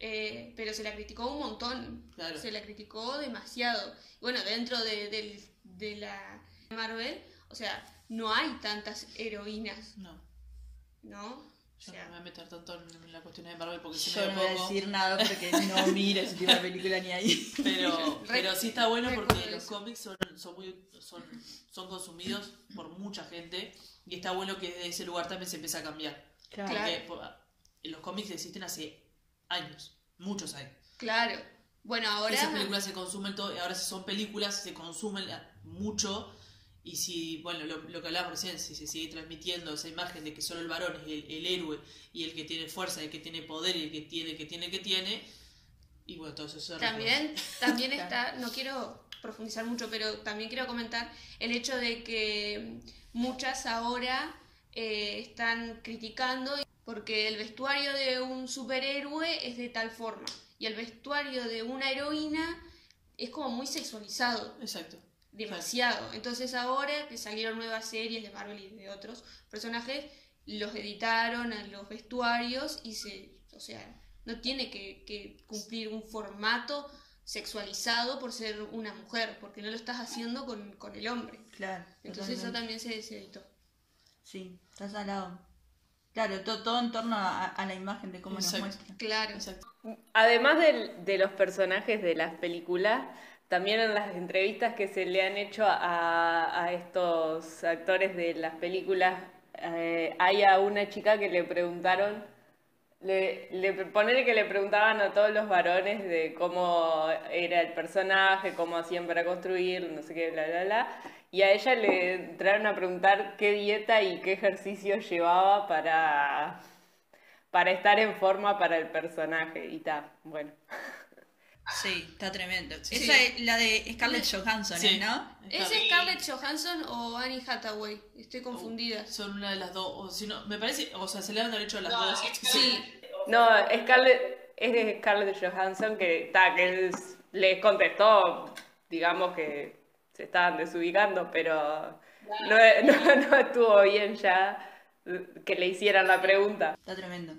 Eh, pero se la criticó un montón. Claro. Se la criticó demasiado. Bueno, dentro de, del- de la Marvel, o sea, no hay tantas heroínas, no. ¿no? O Yo sea, no me voy a meter tanto en la cuestión de Marvel porque Yo me no voy a decir nada porque no miro ese tipo de película ni ahí. Pero, pero sí está bueno porque los cómics son, son, muy, son, son consumidos por mucha gente y está bueno que desde ese lugar también se empieza a cambiar. Claro. Porque po- los cómics existen hace años, muchos años. claro. Bueno, ahora. Esas películas se consumen todo, ahora si son películas se consumen mucho y si, bueno, lo, lo que hablábamos recién, si se sigue transmitiendo esa imagen de que solo el varón es el, el héroe y el que tiene fuerza, el que tiene poder y el que tiene, que tiene, que tiene, y bueno, todo eso se También, también está, no quiero profundizar mucho, pero también quiero comentar el hecho de que muchas ahora eh, están criticando porque el vestuario de un superhéroe es de tal forma y el vestuario de una heroína es como muy sexualizado. Exacto. demasiado. Entonces ahora que salieron nuevas series de Marvel y de otros personajes, los editaron a los vestuarios y se, o sea, no tiene que, que cumplir un formato sexualizado por ser una mujer, porque no lo estás haciendo con, con el hombre. Claro. Entonces eso también se, se editó. Sí, estás al lado. Claro, to- todo en torno a, a la imagen de cómo Exacto. nos muestra. Claro. Exacto. Además de, los personajes de las películas, también en las entrevistas que se le han hecho a, a estos actores de las películas, eh, hay a una chica que le preguntaron, le, le ponele que le preguntaban a todos los varones de cómo era el personaje, cómo hacían para construir, no sé qué, bla, bla, bla. Y a ella le entraron a preguntar qué dieta y qué ejercicio llevaba para, para estar en forma para el personaje. Y ta, bueno. Sí, está tremendo. Sí. Esa es la de Scarlett Johansson, Sí. ¿no? ¿Es Scarlett Johansson o Annie Hathaway? Estoy confundida. Son una de las dos, o si no, me parece, o sea, se le han derecho a las No, dos. Sí, No, Scarlett, es de Scarlett Johansson que, ta, que es- les contestó, digamos que se estaban desubicando, pero no, no, no estuvo bien ya que le hicieran la pregunta. Está tremendo.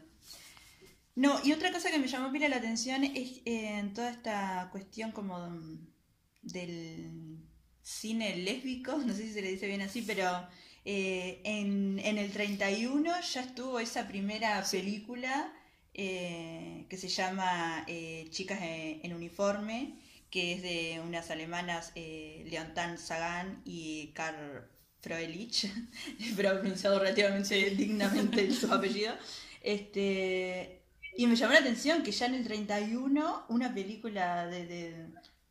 No, y otra cosa que me llamó pila la atención es eh, en toda esta cuestión como del cine lésbico, no sé si se le dice bien así, pero eh, en, en el 31 ya estuvo esa primera película eh, que se llama Chicas en, en uniforme, que es de unas alemanas, eh, Leontan Sagan y Karl Froelich, pronunciado relativamente dignamente su apellido. Este, y me llamó la atención que ya en el 31 una película de, de-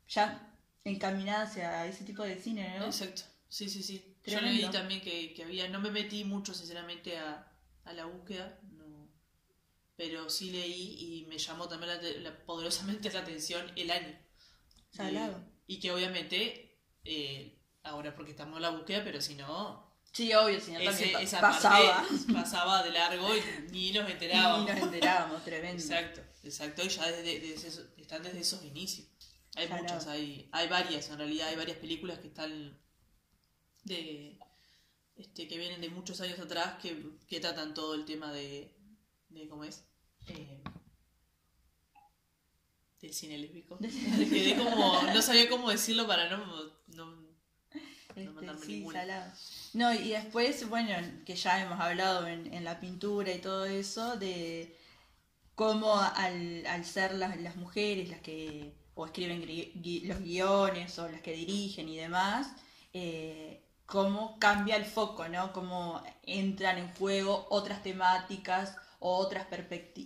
ya encaminada hacia ese tipo de cine, ¿no? Exacto, sí, sí, sí. Yo leí también que, que había, no me metí mucho sinceramente a, a la búsqueda, no, pero sí leí y me llamó también la, la- poderosamente la atención el año. Salado. Y, y que obviamente, eh, ahora porque estamos en la búsqueda, pero si no, Sí, obvio, si no también pa- esa pasaba. parte pasaba de largo y ni nos enterábamos. nos enterábamos, tremendo. Exacto, exacto, y ya desde, desde están desde esos inicios. Hay Salado. muchas, hay, hay varias, en realidad hay varias películas que están de este que vienen de muchos años atrás que, que tratan todo el tema de, de ¿cómo es? Eh, del cine lésbico. Quedé como, no sabía cómo decirlo para no, no, Este, mandarme sí, ninguna. salado. No, y después, bueno, que ya hemos hablado en, en la pintura y todo eso, de cómo al, al ser las, las mujeres las que o escriben gui- gui- los guiones o las que dirigen y demás, eh, cómo cambia el foco, ¿no? Cómo entran en juego otras temáticas o otras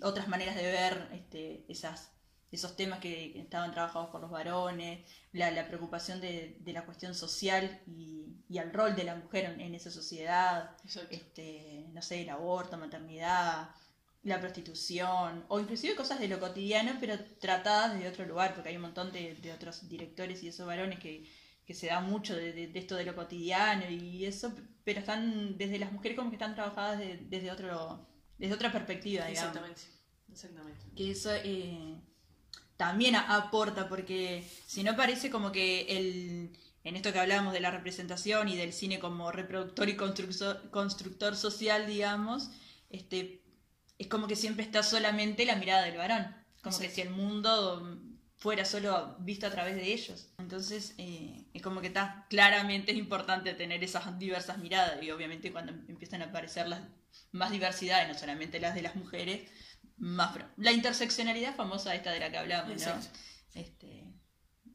otras maneras de ver este, esas, esos temas que estaban trabajados por los varones, la, la preocupación de, de la cuestión social y, y el rol de la mujer en, en esa sociedad, Exacto. este, no sé, el aborto, maternidad, la prostitución, o inclusive cosas de lo cotidiano, pero tratadas desde otro lugar, porque hay un montón de, de otros directores y esos varones que, que se dan mucho de, de- de esto de lo cotidiano y eso, pero están desde las mujeres como que están trabajadas de- desde otro desde otra perspectiva, digamos Exactamente, exactamente. que eso eh, también aporta, porque si no parece como que el, en esto que hablábamos de la representación y del cine como reproductor y constructor, constructor social, digamos, este, es como que siempre está solamente la mirada del varón, como que Exacto. si el mundo fuera solo visto a través de ellos. Entonces, eh, es como que está claramente es importante tener esas diversas miradas y obviamente cuando empiezan a aparecer las más diversidades, no solamente las de las mujeres, más la interseccionalidad famosa esta de la que hablamos, ¿no? Este,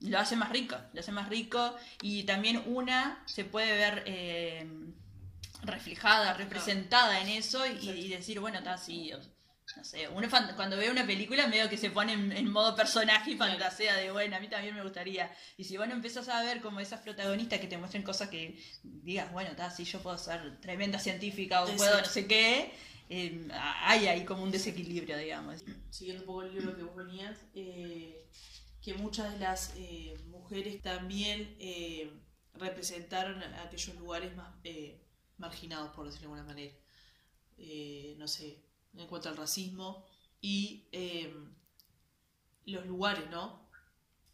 lo hace más rico, lo hace más rico y también una se puede ver eh, reflejada, representada en eso y, y decir, bueno, está así, no sé, uno cuando ve una película medio que se pone en, en modo personaje y fantasea de, bueno, a mí también me gustaría. Y si vos no empezás a ver como esas protagonistas que te muestren cosas que digas, bueno, está, sí, yo puedo ser tremenda científica o puedo no sé qué, eh, hay ahí como un desequilibrio, digamos. siguiendo un poco el libro que vos venías, eh, que muchas de las eh, mujeres también eh, representaron aquellos lugares más marginados, por decirlo de alguna manera. No sé, en cuanto al racismo y eh, los lugares, ¿no?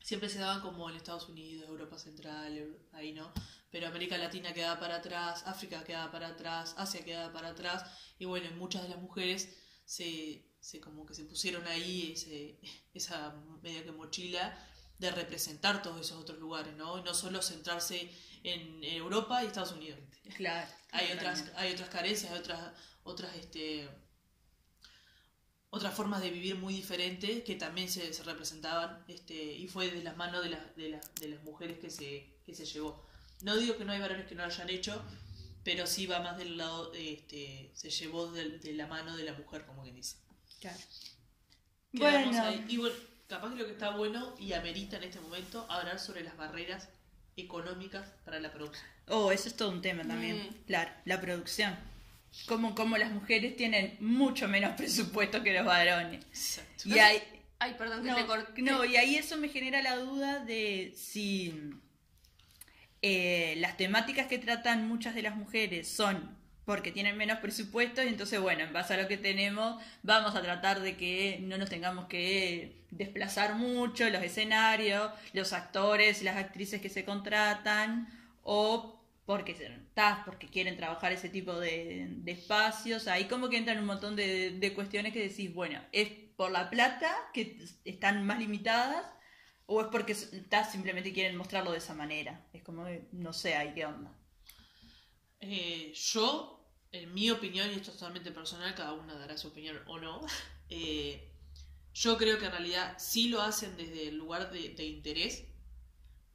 Siempre se daban como en Estados Unidos, Europa Central, ahí, ¿no? Pero América Latina quedaba para atrás, África quedaba para atrás, Asia quedaba para atrás, y bueno, muchas de las mujeres se, se como que se pusieron ahí ese, esa media que mochila de representar todos esos otros lugares, ¿no? Y no solo centrarse en Europa y Estados Unidos. Claro. Hay otras, hay otras carencias, hay otras, otras, este, otras formas de vivir muy diferentes que también se, se representaban, este, y fue de las manos de, las de, las de las mujeres que se, que se llevó. No digo que no hay varones que no lo hayan hecho, pero sí va más del lado, este, se llevó de, de la mano de la mujer, como quien dice. Claro. Quedamos Bueno. ahí. Y bueno, capaz que lo que está bueno y amerita en este momento hablar sobre las barreras económicas para la producción. Oh, eso es todo un tema también. Mm. Claro, la producción. Como, como las mujeres tienen mucho menos presupuesto que los varones. Exacto. Y hay, Ay, perdón que no, te corté. no, y ahí eso me genera la duda de si eh, las temáticas que tratan muchas de las mujeres son porque tienen menos presupuesto y entonces, bueno, en base a lo que tenemos, vamos a tratar de que no nos tengamos que desplazar mucho los escenarios, los actores y las actrices que se contratan, o porque, porque quieren trabajar ese tipo de, espacios. Ahí como que entran un montón de cuestiones que decís, bueno, ¿es por la plata que están más limitadas? ¿O es porque simplemente quieren mostrarlo de esa manera? Es como, no sé, ahí qué onda. Eh, yo, en mi opinión, y esto es totalmente personal, cada una dará su opinión o no, eh, yo creo que en realidad sí lo hacen desde el lugar de, de interés,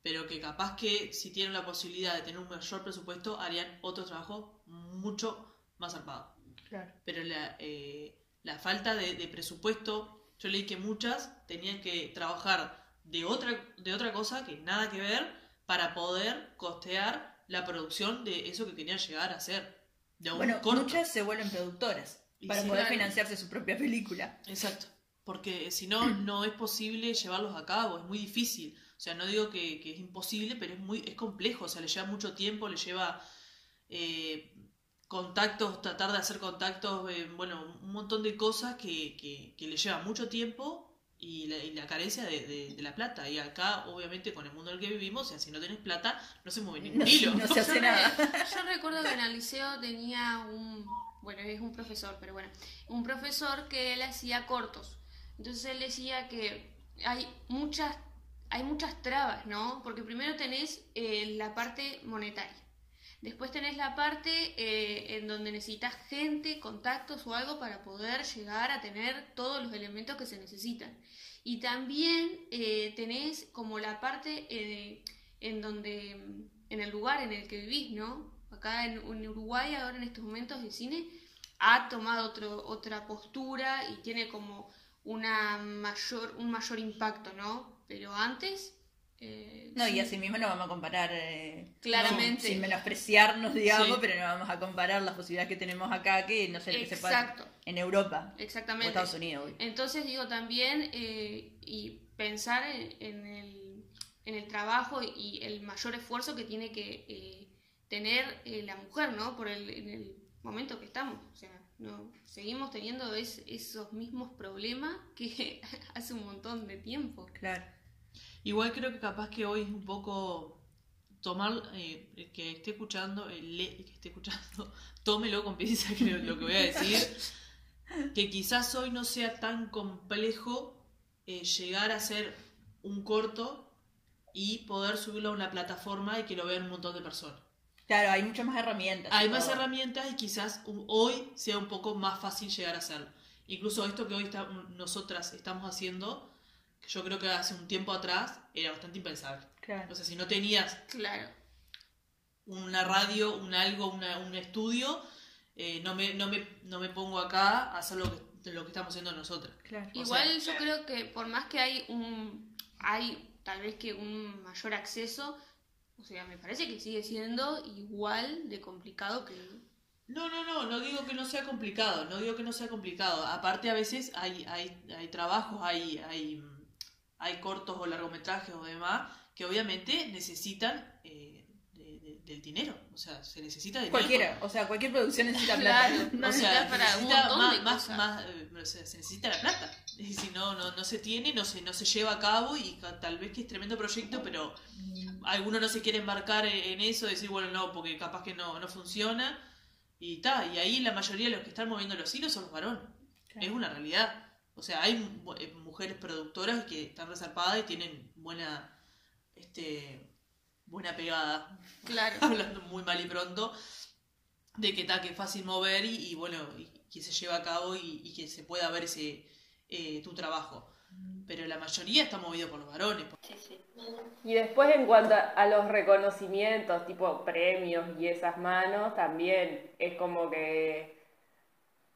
pero que capaz que si tienen la posibilidad de tener un mayor presupuesto, harían otro trabajo mucho más zarpado. Claro. Pero la, eh, la falta de, de presupuesto, yo leí que muchas tenían que trabajar de otra, de otra cosa que nada que ver para poder costear la producción de eso que querían llegar a hacer. De Bueno, corto. muchas se vuelven productoras Y para poder financiarse su propia película. Exacto. Porque si no, no es posible llevarlos a cabo, es muy difícil. O sea, no digo que, que es imposible, pero es muy es complejo. O sea, le lleva mucho tiempo, le lleva eh, contactos, tratar de hacer contactos, eh, bueno, un montón de cosas que, que, que le lleva mucho tiempo y la, y la carencia de, de- de la plata. Y acá, obviamente, con el mundo en el que vivimos, o sea, si no tenés plata, no se mueve ni un No, hilo. no se Yo, hace re- nada. yo recuerdo que en el liceo tenía un, bueno, es un profesor, pero bueno, un profesor que él hacía cortos. Entonces él decía que hay muchas, hay muchas trabas, ¿no? Porque primero tenés eh, la parte monetaria. Después tenés la parte eh, en donde necesitas gente, contactos o algo para poder llegar a tener todos los elementos que se necesitan. Y también eh, tenés como la parte eh, en donde, en el lugar en el que vivís, ¿no? Acá en, en Uruguay ahora en estos momentos el cine ha tomado otro, otra postura y tiene como una mayor, un mayor impacto, ¿no? Pero antes... eh, No, y sí. así mismo no vamos a comparar, eh, Claramente. sin menospreciarnos, digamos, Sí. pero no vamos a comparar las posibilidades que tenemos acá que no sé lo que se en Europa o Exactamente. Estados Unidos. Entonces digo también, eh, y pensar en, en el, en el trabajo y el mayor esfuerzo que tiene que eh, tener eh, la mujer, ¿no? Por el, en el momento que estamos. O sea, no seguimos teniendo es- esos mismos problemas que hace un montón de tiempo. Claro. Igual creo que capaz que hoy es un poco tomar, eh, el que esté escuchando, el, le- el que esté escuchando, tómelo con pinzas que lo, que voy a decir, que quizás hoy no sea tan complejo eh, llegar a hacer un corto y poder subirlo a una plataforma y que lo vean un montón de personas. Claro, hay muchas más herramientas. Hay más todo. herramientas y quizás hoy sea un poco más fácil llegar a hacerlo. Incluso esto que hoy está- nosotras estamos haciendo, yo creo que hace un tiempo atrás era bastante impensable. Claro. O sea, si no tenías Claro. una radio, un algo, una- un estudio, eh, no, me, no, me, no me pongo acá a hacer lo que de lo que estamos haciendo nosotros. Claro. Igual yo creo que por más que hay un hay tal vez que un mayor acceso, o sea, me parece que sigue siendo igual de complicado que No, no, no, no digo que no sea complicado, no digo que no sea complicado. Aparte a veces hay, hay, hay trabajos, hay, hay, hay cortos o largometrajes o demás que obviamente necesitan eh, de- de- del dinero. O sea, se necesita dinero. Cualquiera, o sea, cualquier producción necesita plata. Claro. O No sea, para un más, de más, más, eh, o sea, se necesita la plata. Y si no, no, no se tiene, no se, no se lleva a cabo y tal vez que es tremendo proyecto, pero alguno no se quiere embarcar en en eso, decir, bueno, no, porque capaz que no, no funciona. Y ta, y ahí la mayoría de los que están moviendo los hilos son los varones. Claro. Es una realidad. O sea, hay eh, mujeres productoras que están resarpadas y tienen buena, este, buena pegada claro. hablando muy mal y pronto, de que está que es fácil mover y, y bueno, y que se lleva a cabo y, y que se pueda ver ese eh, tu trabajo. Pero la mayoría está movido por los varones. Y después en cuanto a los reconocimientos, tipo premios y esas manos, también es como que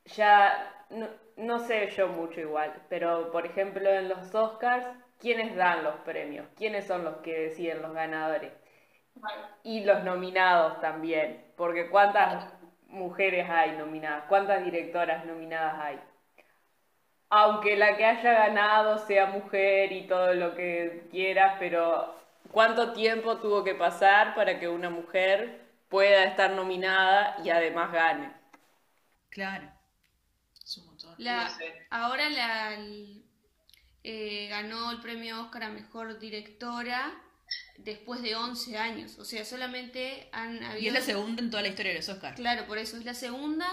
ya no, no sé yo mucho igual, pero por ejemplo en los Oscars, ¿quiénes dan los premios? ¿Quiénes son los que deciden los ganadores? Y los nominados también, porque ¿cuántas mujeres hay nominadas? ¿Cuántas directoras nominadas hay? Aunque la que haya ganado sea mujer y todo lo que quieras, pero ¿cuánto tiempo tuvo que pasar para que una mujer pueda estar nominada y además gane? Claro. La, No sé. ahora la el- eh, ganó el premio Oscar a Mejor Directora después de 11 años. O sea, solamente han Y habido... es la segunda en toda la historia de los Oscars. Claro, por eso es la segunda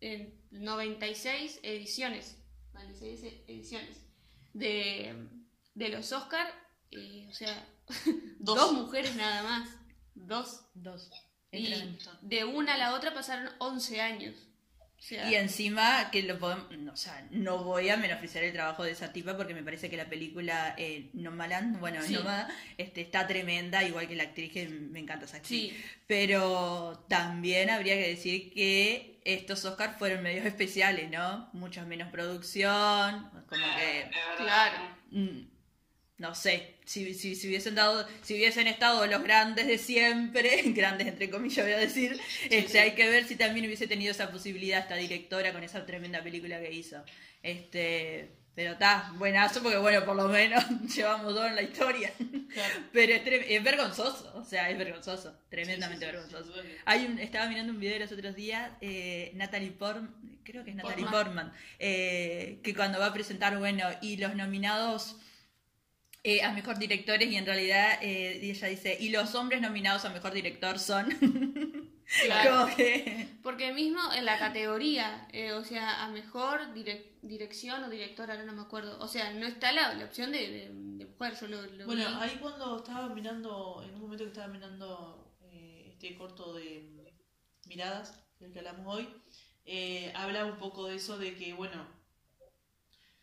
en 96 ediciones. 96 ediciones de, de los Oscar. o sea, Dos. dos. mujeres nada más. Dos. Dos. Y de una a la otra pasaron 11 años. Y encima que lo podemos, no, o sea, no voy a menospreciar el trabajo de esa tipa porque me parece que la película eh, Nomadland, bueno, Sí. Nómada, este, está tremenda, igual que la actriz que me encanta esa actriz. Sí. Pero también habría que decir que estos Oscars fueron medios especiales, ¿no? Mucha menos producción, como que. Claro. Mm, no sé, si, si, si hubiesen dado, si hubiesen estado los grandes de siempre, grandes entre comillas voy a decir, este, sí. hay que ver si también hubiese tenido esa posibilidad esta directora con esa tremenda película que hizo. Este, pero está, buenazo porque bueno, por lo menos llevamos dos en la historia. Claro. Pero es, es vergonzoso, o sea, es vergonzoso, tremendamente Sí, vergonzoso. Hay un, estaba mirando un video los otros días, eh, Natalie Portman, creo que es Natalie Portman. Portman, eh, que cuando va a presentar, bueno, y los nominados eh, a mejor directores, y en realidad eh, ella dice, y los hombres nominados a mejor director son. Claro. Que- Porque mismo en la categoría, eh, o sea, a mejor direc- dirección o directora, ahora no me acuerdo. O sea, no está la, la opción de, de, de mujer, yo lo, lo Bueno, vi. ahí cuando estaba mirando, en un momento que estaba mirando eh, este corto de miradas, del que hablamos hoy, eh, habla un poco de eso de que, bueno,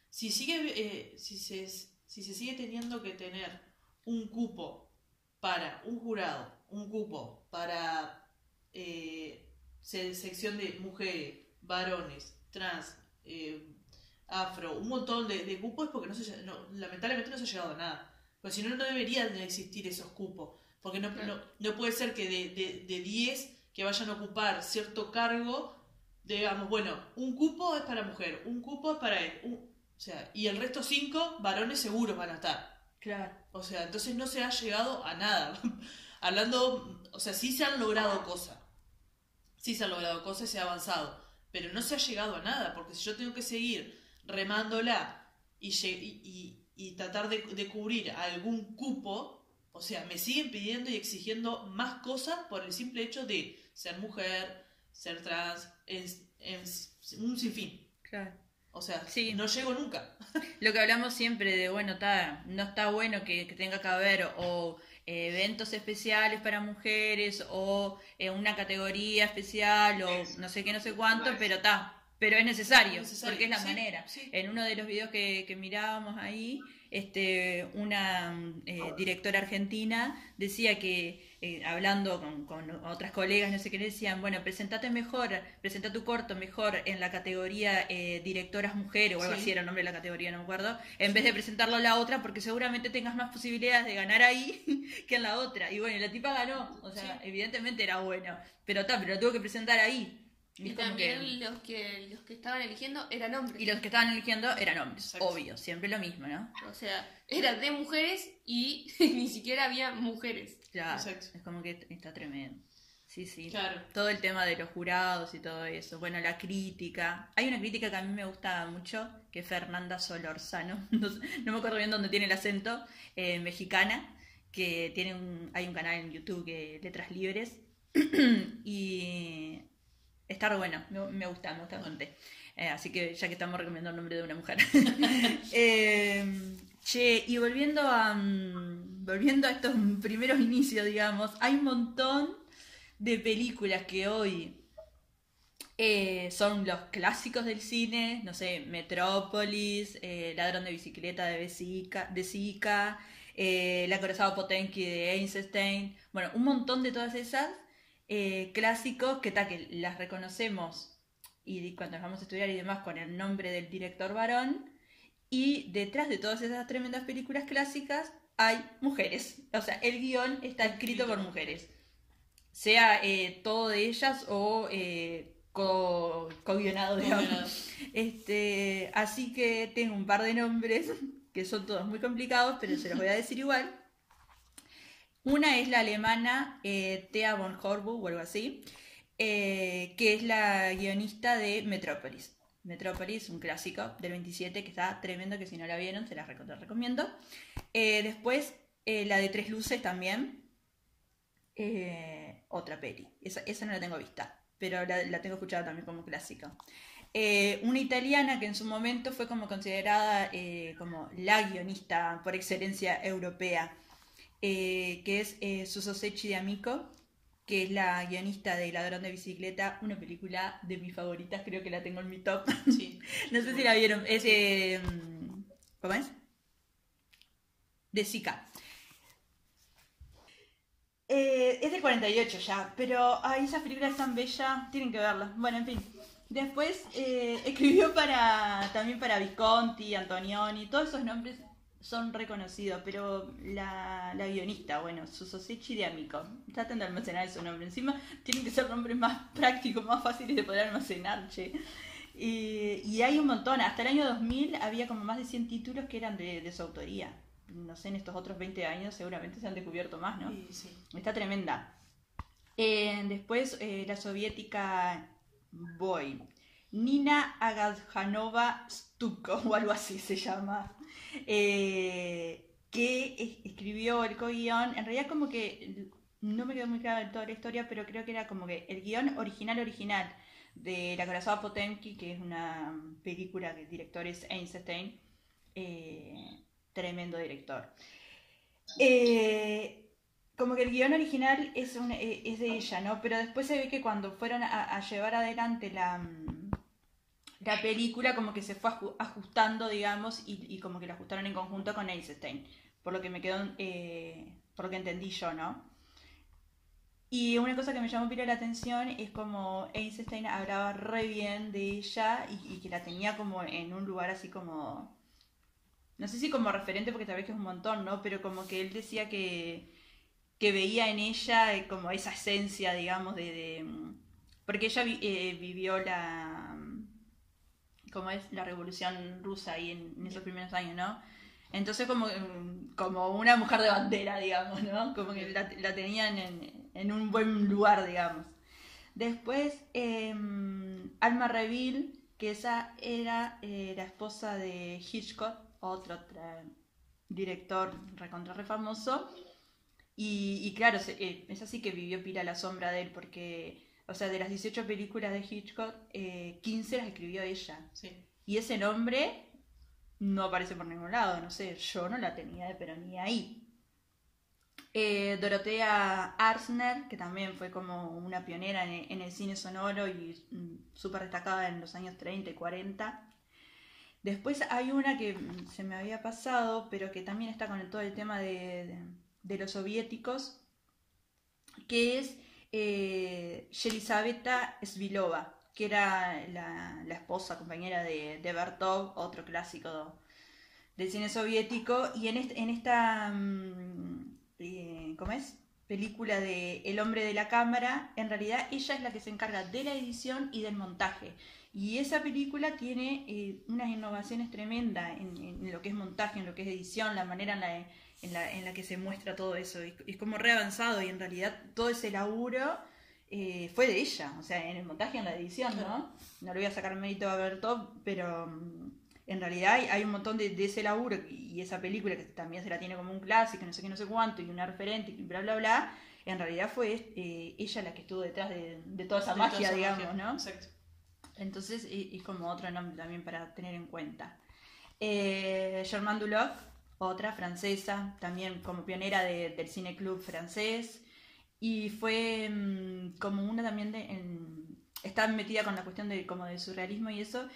si sigue, eh, si se, si se sigue teniendo que tener un cupo para un jurado, un cupo para eh, se- sección de mujeres, varones, trans, eh, afro, un montón de, de cupos porque no se, no- lamentablemente no se ha llegado a nada. Porque si no, no deberían de existir esos cupos. Porque no, no, no puede ser que de, de, de 10 que vayan a ocupar cierto cargo, digamos, bueno, un cupo es para mujer, un cupo es para él. un- sea, y el resto 5 varones seguros van a estar. Claro. O sea, entonces no se ha llegado a nada. Hablando, o sea, sí se han logrado cosas. Sí se han logrado cosas y se ha avanzado. Pero no se ha llegado a nada, porque si yo tengo que seguir remándola y, y, y- y tratar de, de cubrir algún cupo, o sea, me siguen pidiendo y exigiendo más cosas por el simple hecho de ser mujer, ser trans, en, en un sinfín. Claro. O sea, Sí. no llego nunca. Lo que hablamos siempre de, bueno, está, no está bueno que, que tenga que haber o eh, eventos especiales para mujeres o eh, una categoría especial o no sé qué, no sé cuánto, pero está, pero es necesario, Necesario, porque es la sí, manera. sí. En uno de los videos que, que mirábamos ahí, este, una eh, directora argentina decía que eh, hablando con, con otras colegas, no sé qué, decían, bueno, presentate mejor, presenta tu corto mejor en la categoría eh, directoras mujeres, o algo Sí. así era el nombre de la categoría, no me acuerdo, en vez de presentarlo a la otra, porque seguramente tengas más posibilidades de ganar ahí que en la otra. Y bueno, la tipa ganó, o sea, Sí. evidentemente era bueno, pero tal, pero lo tuvo que presentar ahí. Y también que- los que los que estaban eligiendo eran hombres. y los que estaban eligiendo eran hombres, Exacto. obvio, siempre lo mismo, ¿no? O sea, era de mujeres y ni siquiera había mujeres. Claro, Exacto. es como que está tremendo. Sí, sí. Claro. Todo el tema de los jurados y todo eso. Bueno, la crítica. Hay una crítica que a mí me gusta mucho, que es Fernanda Solorzano. No me acuerdo bien dónde tiene el acento, eh, mexicana, que tiene un, hay un canal en YouTube que Letras Libres. y está re bueno, me, me gusta, me gusta bastante. Eh, así que ya que estamos recomendando el nombre de una mujer. Eh, che, y volviendo a, mm, volviendo a estos primeros inicios, digamos, hay un montón de películas que hoy eh, son los clásicos del cine, no sé, Metrópolis, eh, Ladrón de bicicleta de Zika, de Zika La corazada Potenki de Einstein, bueno, un montón de todas esas eh, clásicos que, ta, que las reconocemos y cuando las vamos a estudiar y demás con el nombre del director varón, y detrás de todas esas tremendas películas clásicas hay mujeres, o sea, el guion está escrito por mujeres sea eh, todo de ellas o eh, co- co-guionado, digamos. Este, así que tengo un par de nombres que son todos muy complicados, pero se los voy a decir igual. Una es la alemana eh, Thea von Horbu o algo así, eh, que es la guionista de Metrópolis. Metrópolis, un clásico del 27 que está tremendo, que si no la vieron se la recomiendo. Eh, después la de Tres Luces también, otra peli. Esa, esa no la tengo vista, pero la, la tengo escuchada también como clásica. Una italiana que en su momento fue como considerada como la guionista por excelencia europea, eh, que es eh, Suso Secchi de Amico, que es la guionista de Ladrón de Bicicleta, una película de mis favoritas, creo que la tengo en mi top. Sí. no sé si la vieron, es mm, ¿Cómo es? De Zika. Eh, es del 48 ya, pero ay, esa película es tan bella, tienen que verla. Bueno, en fin. Después eh, escribió para también para Visconti, Antonioni, todos esos nombres son reconocidos, pero la, la guionista, bueno, Susosecchi de Amico, traten de almacenar su nombre. Encima tienen que ser nombres más prácticos, más fáciles de poder almacenar, che. Y, y hay un montón, hasta el año 2000 había como más de 100 títulos que eran de, de su autoría. No sé, en estos otros 20 años seguramente se han descubierto más, ¿no? Y sí. Está tremenda. Eh, después eh, la soviética Boy. Nina Agadjanova Stuko o algo así se llama. Eh, que es- escribió el co-guión. En realidad como que no me quedó muy clara toda la historia, pero creo que era como que el guion original original de La corazada Potemkin, que es una película que el director es Einstein. eh, tremendo director. Eh, como que el guion original es, eh, es de ella, ¿no? Pero después se ve que cuando fueron a, a llevar adelante la, mm, la película, como que se fue aju- ajustando, digamos, y, como que la ajustaron en conjunto con Einstein, por lo que me quedó, eh, por lo que entendí yo, ¿no? Y una cosa que me llamó pila la atención es como Einstein hablaba re bien de ella y, que la tenía como en un lugar así como no sé si como referente porque tal vez que es un montón, ¿no? Pero como que él decía que, que veía en ella eh, como esa esencia, digamos, de... mm, porque ella eh, vivió la... como es la revolución rusa ahí en, en esos primeros años, ¿no? Entonces como, como una mujer de bandera, digamos, ¿no? Como que la, la tenían en, en un buen lugar, digamos. Después, eh, Alma Reville, que esa era eh, la esposa de Hitchcock, otro director recontra re famoso. Y, y claro, se- eh, es así que vivió pila a la sombra de él, porque, o sea, de las 18 películas de Hitchcock, eh, 15 las escribió ella. Sí. Y ese nombre no aparece por ningún lado, no sé, yo no la tenía, pero ni ahí. Eh, Dorotea Arzner, que también fue como una pionera en, en el cine sonoro y mm, súper destacada en los años 30 y 40. Después hay una que mm, se me había pasado, pero que también está con el- todo el tema de, de- de los soviéticos, que es eh, Yelizaveta Svilova, que era la, esposa, compañera de, de Bertov, otro clásico del cine soviético, y en, esta, mm, eh. Película de El hombre de la cámara, en realidad ella es la que se encarga de la edición y del montaje. Y esa película tiene eh, unas innovaciones tremendas en, en lo que es montaje, en lo que es edición, la manera en la, en la, en la que se muestra todo eso. Es, es como re avanzado y en realidad todo ese laburo eh, fue de ella, o sea, en el montaje y en la edición, ¿no? No le voy a sacar mérito a Bertov, pero mm, en realidad hay, hay un montón de, de ese laburo y esa película que también se la tiene como un clásico, no sé qué, no sé cuánto, y una referente, y bla, bla, bla. En realidad fue eh, ella la que estuvo detrás de, de toda esa De toda magia, esa digamos, magia. ¿no? Exacto. Entonces es como otro nombre también para tener en cuenta. Eh, Germaine Duloc, otra francesa, también como pionera de- del cine club francés. Y fue mm, como una también de... En, está metida con la cuestión de, como del surrealismo y eso.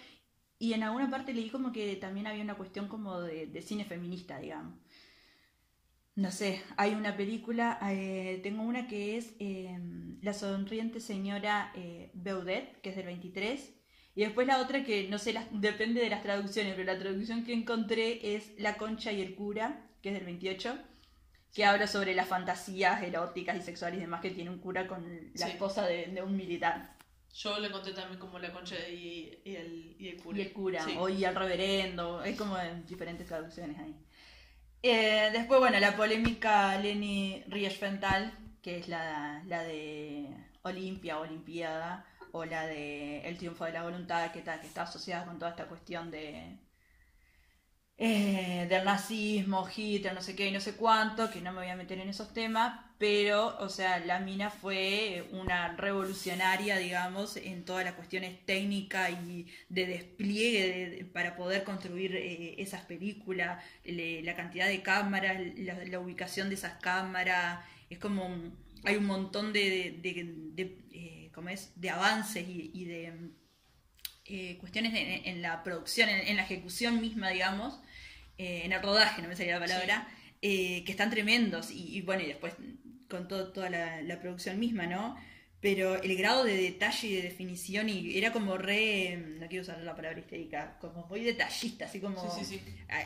Y en alguna parte leí como que también había una cuestión como de, de cine feminista, digamos. No sé, hay una película, eh, tengo una que es eh, La sonriente señora eh, Beudet, que es del 23, y después la otra que no sé, las- depende de las traducciones, pero la traducción que encontré es La concha y el cura, que es del 28, que habla sobre las fantasías eróticas y sexuales y demás que tiene un cura con la Sí. esposa de, de un militar. Yo lo encontré también como la concha y, y el, y el cura. Y el cura, Sí. o y al reverendo, es como en diferentes traducciones ahí. Eh, después, bueno, la polémica Leni Riefenstahl, que es la, la de Olimpia, Olimpiada, o la de El triunfo de la voluntad, que, está- que está asociada con toda esta cuestión de eh, del nazismo, Hitler, no sé qué y no sé cuánto, que no me voy a meter en esos temas, pero, o sea, la mina fue una revolucionaria, digamos, en todas las cuestiones técnicas y de despliegue de- de- para poder construir eh, esas películas, la cantidad de cámaras, la, ubicación de esas cámaras, es como, un- hay un montón de, eh, ¿cómo es? de avances y, y de eh, cuestiones en, en la producción, en, en la ejecución misma, digamos, eh, en el rodaje, no me salía la palabra, eh, que están tremendos. Y, y bueno, y después con todo, toda la, la producción misma, ¿no? Pero el grado de detalle y de definición, y era como re, no quiero usar la palabra histérica, como muy detallista, así como... Sí, sí, sí.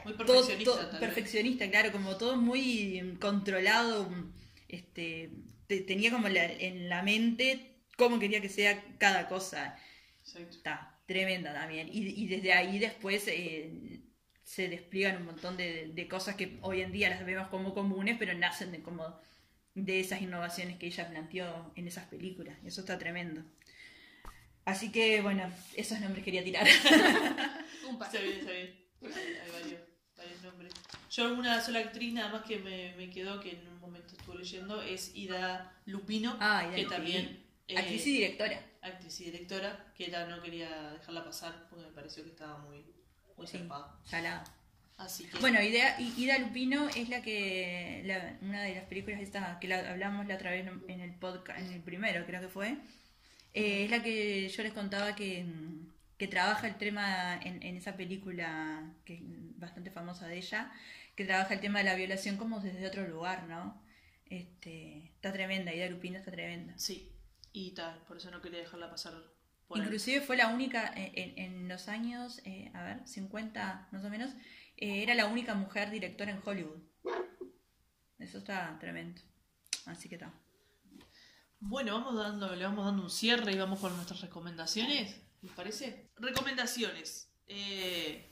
Muy perfeccionista, todo- perfeccionista, claro, como todo muy controlado, este, te- tenía como la- en la mente cómo quería que sea cada cosa. Exacto. Está tremenda también. Y, y desde ahí después eh, se despliegan un montón de, de cosas que hoy en día las vemos como comunes, pero nacen de como de esas innovaciones que ella planteó en esas películas. Eso está tremendo. Así que bueno, esos nombres quería tirar. Un par. Está bien, está bien. Hay, hay varios, varios nombres. Yo una sola actriz nada más que me, me quedó, que en un momento estuve leyendo, es Ida Lupino, Ah, Ida que Lupino. también... eh, Actriz y directora. actriz y directora, que era, no quería dejarla pasar porque me pareció que estaba muy, muy Sí, zarpada. salado. Así que... Bueno, Ida, Ida Lupino es la que, la- una de las películas esta que la, hablamos la otra vez en el podcast, en el primero creo que fue, eh, es la que yo les contaba que, que trabaja el tema en, en esa película que es bastante famosa de ella, que trabaja el tema de la violación como desde otro lugar, ¿no? Este, está tremenda, Ida Lupino está tremenda. Sí, y tal, por eso no quería dejarla pasar por ahí. Inclusive fue la única en, en- los años, eh, a ver, 50 más o menos, eh, era la única mujer directora en Hollywood. Eso está tremendo. Así que está. Bueno, vamos dando, le vamos dando un cierre y vamos con nuestras recomendaciones. ¿Les parece? Recomendaciones. Eh,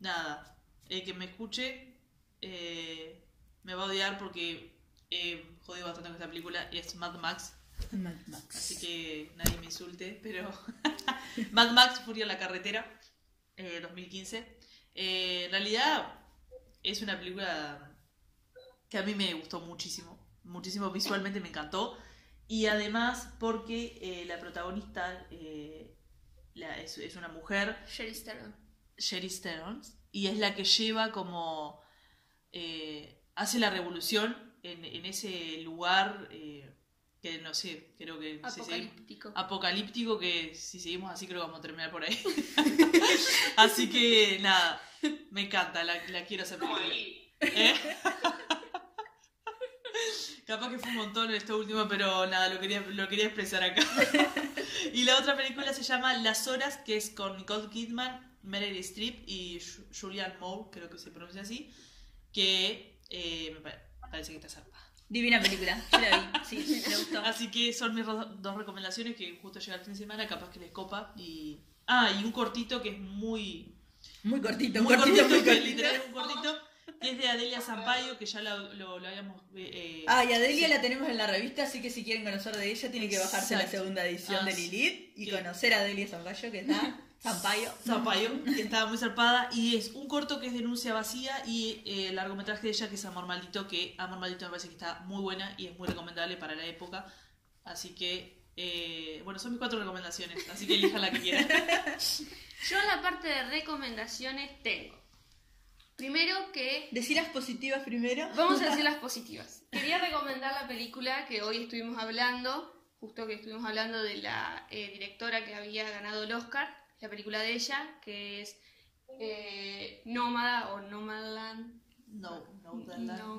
nada, el que me escuche eh, me va a odiar porque he jodido bastante con esta película y es Mad Max. Mad Max. Así que nadie me insulte, pero Mad Max Furia en la carretera, eh, 2015. Eh, en realidad es una película que a mí me gustó muchísimo, muchísimo visualmente me encantó y además porque eh, la protagonista eh, la- es, es una mujer, Charlize Theron. Sherry Theron, y es la que lleva como eh, hace la revolución en, en ese lugar eh, que no sé, creo que si Apocalíptico. apocalíptico que si seguimos así creo que vamos a terminar por ahí. así que nada, me encanta, la, la quiero hacer. ¿Eh? Capaz que fue un montón esto último, pero nada, lo quería, lo quería expresar acá. y la otra película se llama Las Horas, que es con Nicole Kidman, Meryl Streep y Ju- Julianne Moore, creo que se pronuncia así, que eh, me pare- parece que está zarpada. Divina película, yo la vi, sí, me gustó. Así que son mis dos recomendaciones que justo llega el fin de semana, capaz que les copa. Y... Ah, y un cortito que es muy... Muy cortito, Muy cortito, cortito, muy cortito. literal un cortito, que es de Adelia Zampayo, que ya lo, lo- lo habíamos... eh, Ah, y Adelia la tenemos en la revista, así que si quieren conocer de ella, tienen que bajarse la segunda edición Ah, de sí. Lilith y Sí. conocer a Adelia Zampayo, que está Zampayo. Zampayo, que estaba muy zarpada, y es un corto que es Denuncia Vacía y eh, el largometraje de ella que es Amor Maldito, que Amor Maldito me parece que está muy buena y es muy recomendable para la época. Así que, eh, bueno, son mis cuatro recomendaciones, así que elijan la que quieran. Yo la parte de recomendaciones tengo. Primero que Decir las positivas primero. Vamos a decir las positivas. Quería recomendar la película que hoy estuvimos hablando, justo que estuvimos hablando de la eh, directora que había ganado el Oscar, la película de ella, que es eh, Nómada o Nomadland. No, no,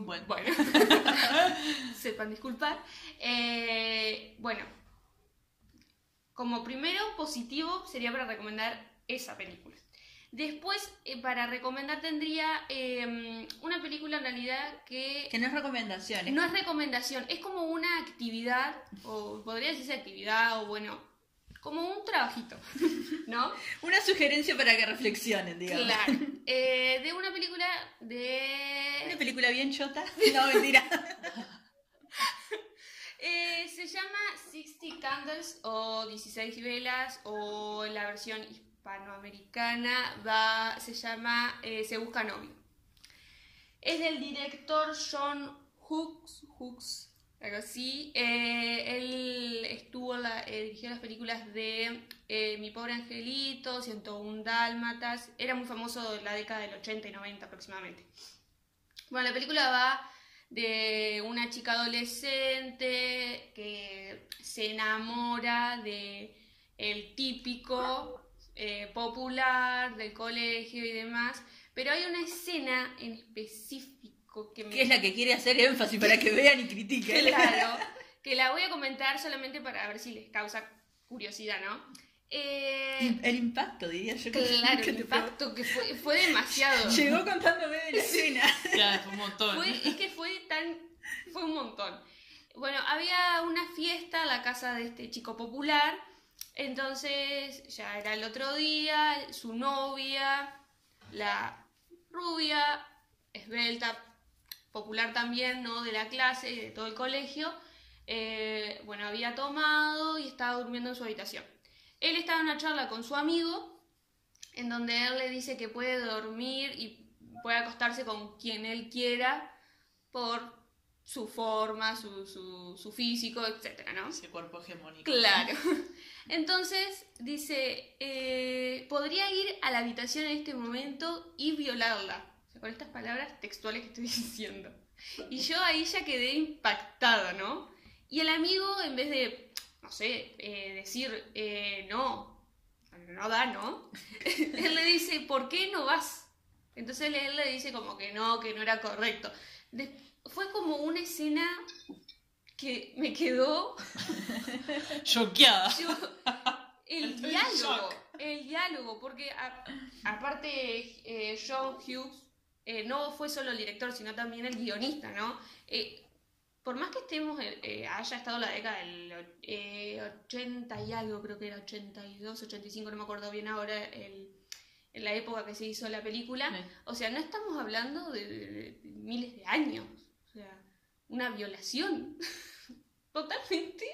Bueno, bueno. sepan disculpar. Eh, bueno, como primero positivo sería para recomendar esa película. Después, eh, para recomendar tendría eh, una película en realidad que Que no es recomendaciones. no es recomendación, es como una actividad, o podría decirse actividad, o bueno, como un trabajito, ¿no? Una sugerencia para que reflexionen, digamos. Claro. Eh, de una película de... Una película bien chota. No, mentira. Eh, se llama 60 Candles o 16 velas o en la versión hispanoamericana va, se llama eh, Se busca novio. Es del director John Hughes, Hughes algo así. Eh, él estuvo eh, dirigió las películas de eh, Mi pobre angelito, 101 dálmatas. Era muy famoso en la década del 80 y 90 aproximadamente. Bueno, la película va de una chica adolescente que se enamora de el típico popular del colegio y demás, pero hay una escena en específico que me Que es la que quiere hacer énfasis para que vean y critiquen. claro, que la voy a comentar solamente para ver si les causa curiosidad, ¿no? Eh, El impacto, diría yo. que- claro, que el impacto que fue, fue demasiado. Llegó contándome de la escena. ya, fue un montón. Fue, es que fue tan. fue un montón. Bueno, había una fiesta en la casa de este chico popular. Entonces, ya era el otro día, su novia, la rubia, esbelta, popular también, ¿no? De la clase y de todo el colegio. eh, bueno, había tomado y estaba durmiendo en su habitación. Él estaba en una charla con su amigo, en donde él le dice que puede dormir y puede acostarse con quien él quiera por su forma, su, su, su físico, etcétera, ¿no? Ese cuerpo hegemónico. Claro. Entonces dice, eh, podría ir a la habitación en este momento y violarla. O sea, con estas palabras textuales que estoy diciendo. Y yo ahí ya quedé impactada, ¿no? Y el amigo, en vez de, no sé, eh, decir, eh, no, no da, ¿no? él le dice, ¿por qué no vas? Entonces él, le dice como que no, que no era correcto. De- fue como una escena que me quedó Choqueada. yo- el Estoy diálogo, el diálogo, porque a- aparte eh, John Hughes eh, no fue solo el director, sino también el guionista, ¿no? Eh, por más que estemos, eh, haya estado la década del eh, 80 y algo, creo que era 82, 85, no me acuerdo bien ahora, el- en la época que se hizo la película, Sí. o sea, no estamos hablando de, de- de miles de años, o sea, una violación totalmente.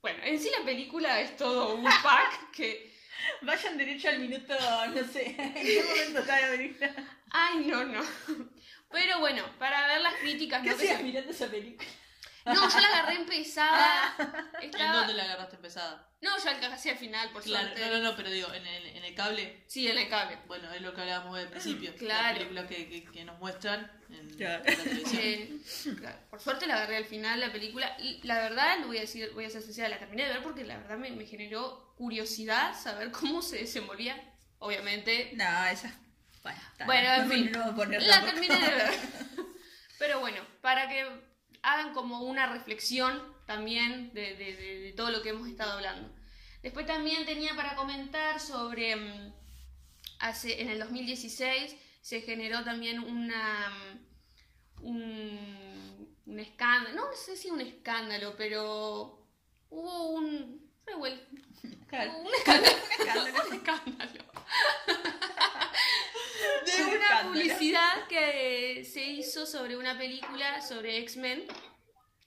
Bueno, en sí la película es todo un pack que, Vayan derecho al minuto, no sé. ¿En qué momento está la película? Ay, no, no. Pero bueno, para ver las críticas, ¿Qué ¿no? Hacías mirando esa película? No, yo la agarré empezada. ¿En Estaba... dónde la agarraste empezada? No, yo la casi al final, por Claro, suerte. no, no, no, pero digo, en el, en el cable, Sí, en el cable. bueno, es lo que hablábamos al principio. Claro. Las películas que, que, que nos muestran en, Claro. en la televisión. Eh, claro, por suerte la agarré al final la película y la verdad, lo voy a decir, voy a ser sincera, la terminé de ver porque la verdad me, me generó curiosidad saber cómo se desenvolvía. Obviamente, No, esa. Bueno, en no, fin. no la terminé de ver. Pero bueno, para que hagan como una reflexión también de, de- de- de todo lo que hemos estado hablando. Después también tenía para comentar sobre, mm, hace, en el 2016 se generó también una, mm, un, un escándalo, no sé si un escándalo, pero hubo un revuel- Claro. escándalo, escándalo. De una escándalo. publicidad que se hizo sobre una película sobre X-Men,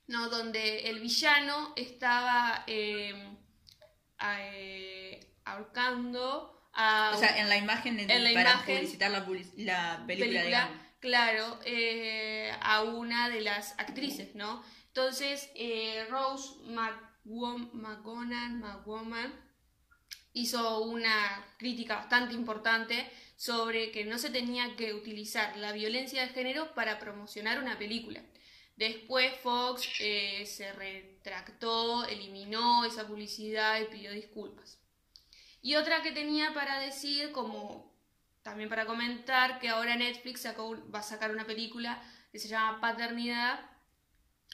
¿no? donde el villano estaba eh, eh, ahorcando a O sea, en la imagen de- En la para imagen, publicitar la, public- la película, claro, eh, a una de las actrices, ¿no? Entonces, eh, Rose McGo- McGowan hizo una crítica bastante importante sobre que no se tenía que utilizar la violencia de género para promocionar una película. Después Fox eh, se retractó, eliminó esa publicidad y pidió disculpas. Y otra que tenía para decir, como también para comentar, que ahora Netflix va a sacar una película que se llama Paternidad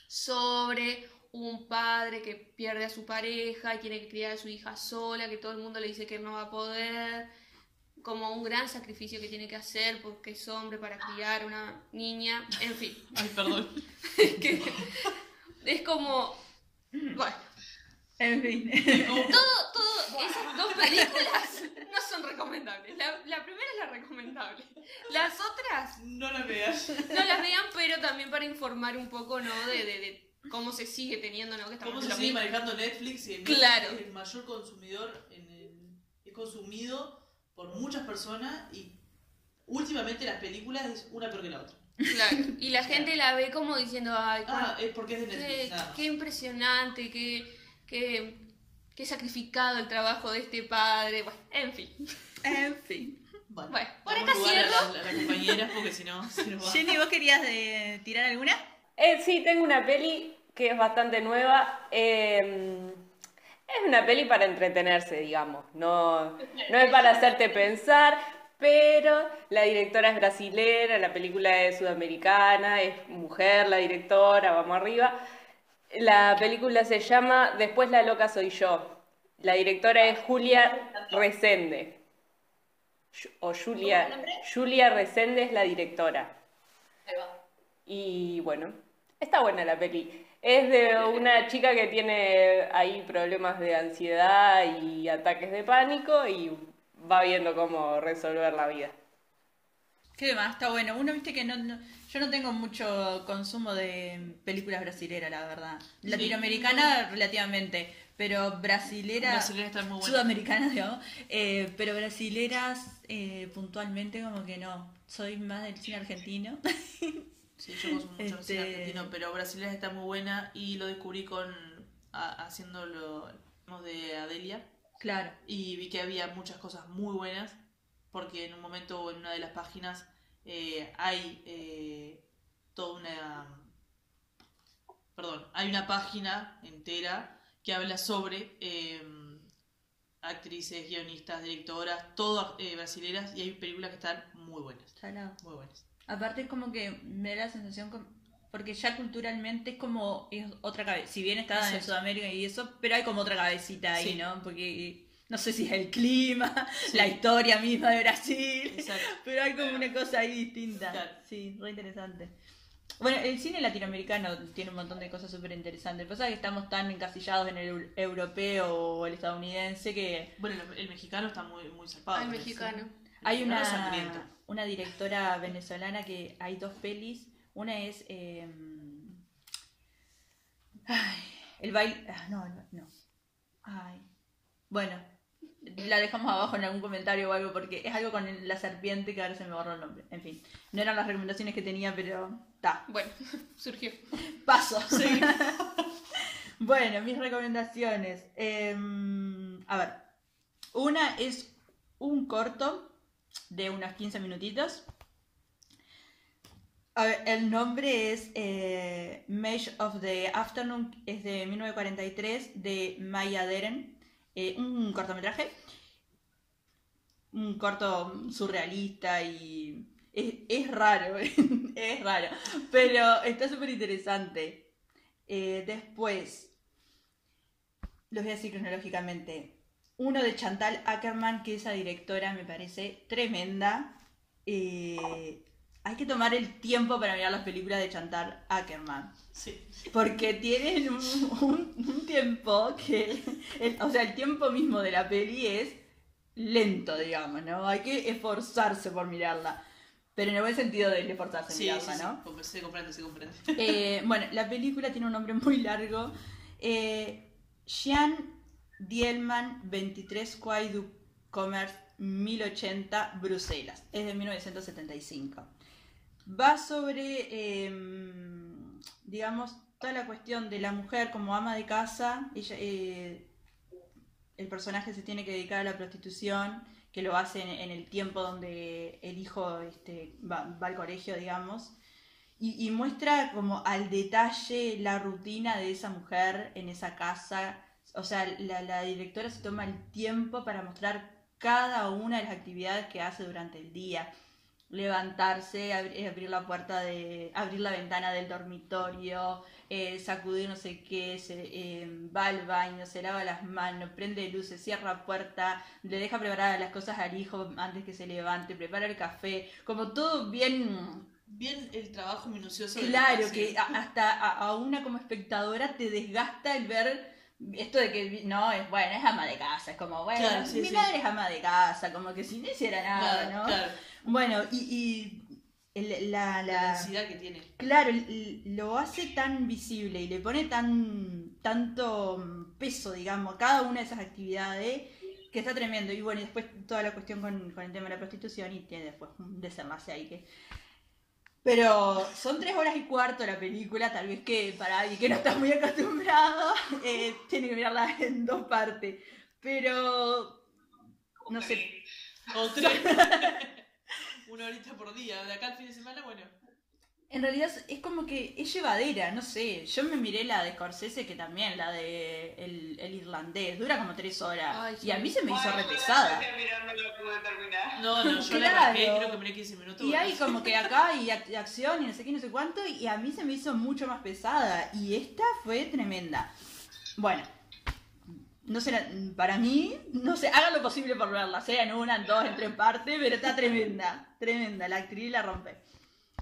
sobre un padre que pierde a su pareja y tiene que criar a su hija sola, que todo el mundo le dice que no va a poder, como un gran sacrificio que tiene que hacer porque es hombre para criar a una niña, en fin. Ay, perdón. que es como... Bueno, En fin. todo, todo, esas dos películas no son recomendables. La, la primera es la recomendable. Las otras No la veas. no las vean, pero también para informar un poco, ¿no? De, de, de cómo se sigue teniendo, ¿no? Que estamos ¿Cómo se sigue mismo. manejando Netflix? Y en Claro. Netflix es el mayor consumidor, en el- es consumido por muchas personas y últimamente las películas es una peor que la otra. Claro. Y la gente la ve como diciendo, ay, Ah, es porque es de Netflix, qué, nada qué impresionante, qué, qué, qué sacrificado el trabajo de este padre. Bueno, en fin. En fin. Bueno, Bueno, por acá a cierro. a porque si no, va. Jenny, ¿vos querías eh, tirar alguna? Eh, sí, tengo una peli que es bastante nueva. eh, es una peli para entretenerse, digamos. No, no es para hacerte pensar, pero la directora es brasilera, la película es sudamericana, es mujer la directora, vamos arriba. La película se llama Después la loca soy yo. La directora es Julia Resende. O Julia. Julia Resende es la directora. Ahí va. Y bueno, está buena la peli. Es de una chica que tiene ahí problemas de ansiedad y ataques de pánico y va viendo cómo resolver la vida. ¿Qué más? Está bueno. Uno, viste que no, no- yo no tengo mucho consumo de películas brasileras, la verdad. Latinoamericana relativamente, pero brasilera, Brasileras están muy buenas. sudamericanas, digamos, eh, pero brasileras eh, puntualmente como que no. Soy más del cine argentino. Sí, yo consumo mucho Este- cine argentino, pero Brasileña está muy buena y lo descubrí con a- haciendo lo lo de Adelia claro. y vi que había muchas cosas muy buenas porque en un momento en una de las páginas eh, hay eh, toda una perdón hay una página entera que habla sobre eh, actrices guionistas directoras todas eh, brasileras y hay películas que están muy buenas Salado. muy buenas Aparte es como que me da la sensación porque ya culturalmente es como es otra cabeza, si bien está en. Sudamérica y eso, pero hay como otra cabecita ahí, Sí. ¿no? Porque no sé si es el clima, la historia misma de Brasil, Exacto. pero hay como una cosa ahí distinta. Claro. Sí, re interesante. Bueno, el cine latinoamericano tiene un montón de cosas súper interesantes. Pasa que estamos tan encasillados en el eu- europeo o el estadounidense que Bueno, el, el mexicano está muy, muy zarpado. Eso. mexicano. Hay una, sangriento. una directora venezolana que hay dos pelis. Una es. eh, ay, el baile. ah, no, no. Ay. Bueno, la dejamos abajo en algún comentario o algo porque es algo con la serpiente que ahora se me borró el nombre. En fin, no eran las recomendaciones que tenía, pero. Ta. Bueno, surgió. Paso. bueno, mis recomendaciones. Em, a ver. Una es un corto de unos 15 minutitos. El nombre es eh, Mage of the Afternoon, es de 1943, de Maya Deren. Eh, un cortometraje. Un corto surrealista y. Es, es raro, es raro. Pero está súper interesante. Eh, después, los voy a decir cronológicamente. Uno de Chantal Ackerman, que esa directora me parece tremenda. Eh, hay que tomar el tiempo para mirar las películas de Chantal Ackerman. Sí. Porque tienen un, un- un tiempo que, el- o sea, el tiempo mismo de la peli es lento, digamos, ¿no? Hay que esforzarse por mirarla. Pero en el buen sentido de esforzarse Sí, mirarla, sí, ¿no? sí. Se comprende, se comprende. Eh, bueno, la película tiene un nombre muy largo. Eh, Jean Dielman 23 Quai du Commerce 1080 Bruselas. Es de 1975. Va sobre, em, digamos, toda la cuestión de la mujer como ama de casa. Ella, eh, el personaje se tiene que dedicar a la prostitución, que lo hace en, el tiempo donde el hijo este, va, va al colegio, digamos. Y muestra como al detalle la rutina de esa mujer en esa casa. O sea, la, la directora se toma el tiempo para mostrar cada una de las actividades que hace durante el día. Levantarse, abri- abrir la puerta de, abrir la ventana del dormitorio, eh, sacudir no sé qué, se, eh, va al baño, se lava las manos, prende luces, cierra puerta, le deja preparadas las cosas al hijo antes que se levante, prepara el café, como todo bien Bien el trabajo minucioso. Claro, que a- hasta a, a una como espectadora te desgasta el ver esto de que no, es bueno, es ama de casa, es como, bueno, Claro, sí, mi sí. madre es ama de casa, como que si no hiciera nada, Claro, ¿no? claro. Bueno, y, y el- la, La la, densidad que tiene. Claro, lo hace tan visible y le pone tan tanto peso, digamos, a cada una de esas actividades que está tremendo. Y bueno, y después toda la cuestión con, con el tema de la prostitución y tiene después un desenlace ahí que... Pero son tres horas y cuarto la película, tal vez que para alguien que no está muy acostumbrado, eh, tiene que mirarla en dos partes. Pero... No sé, O tres. Una horita por día. De acá al fin de semana, bueno. En realidad es- como que es llevadera, no sé. Yo me miré la de Scorsese, que también, la de el, el irlandés, dura como tres horas. Ay. Y a mí se me hizo re pesada. no. No, no, yo la arranqué, creo que miré 15 minutos. Y hay como que acá hay ac- acción y no sé qué, no sé cuánto, y a mí se me hizo mucho más pesada. Y esta fue tremenda. Bueno, no sé, para mí, no sé, hagan lo posible por verla, sea en una, en dos, en tres partes, pero está tremenda, tremenda, la actriz la rompe.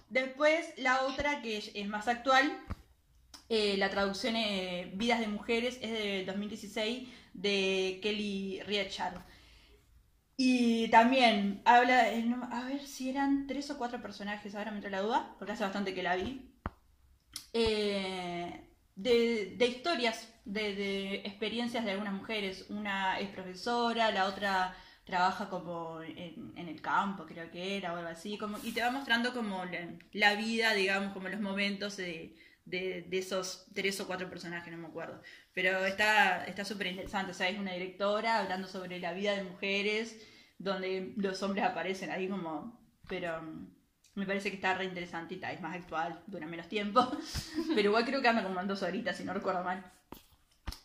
Después, la otra que es, más actual, eh, la traducción eh, Vidas de Mujeres, es del 2016, de Kelly Riechard. Y también habla, eh, a ver si eran tres o cuatro personajes, ahora me entró la duda, porque hace bastante que la vi. De, de historias, de, de experiencias de algunas mujeres. Una es profesora, la otra trabaja como en, el campo, creo que era, o algo así, como, y te va mostrando como la, vida, digamos, como los momentos de, de, esos tres o cuatro personajes, no me acuerdo. Pero está está súper interesante, o sea, es una directora hablando sobre la vida de mujeres, donde los hombres aparecen ahí como... Pero mm, me parece que está re tal, es más actual, dura menos tiempo. Pero igual creo que anda como en dos horitas, si no recuerdo mal.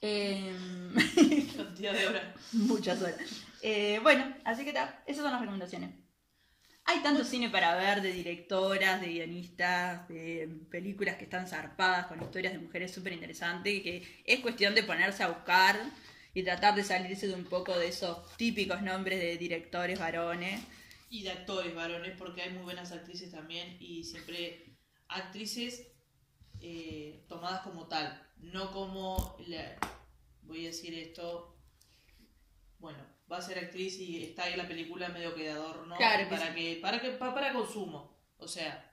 Em, Cantidad de horas. muchas horas. Eh, bueno, así que ta, esas son las recomendaciones. Hay tanto cine para ver de directoras, de guionistas, de películas que están zarpadas con historias de mujeres súper interesantes, que es cuestión de ponerse a buscar y tratar de salirse de un poco de esos típicos nombres de directores varones. Y de actores varones, porque hay muy buenas actrices también. Y siempre actrices eh, tomadas como tal. No como. la- voy a decir esto. Bueno, va a ser actriz y está ahí en la película medio que de adorno. Claro que para, que, para, que, pa- para consumo. O sea,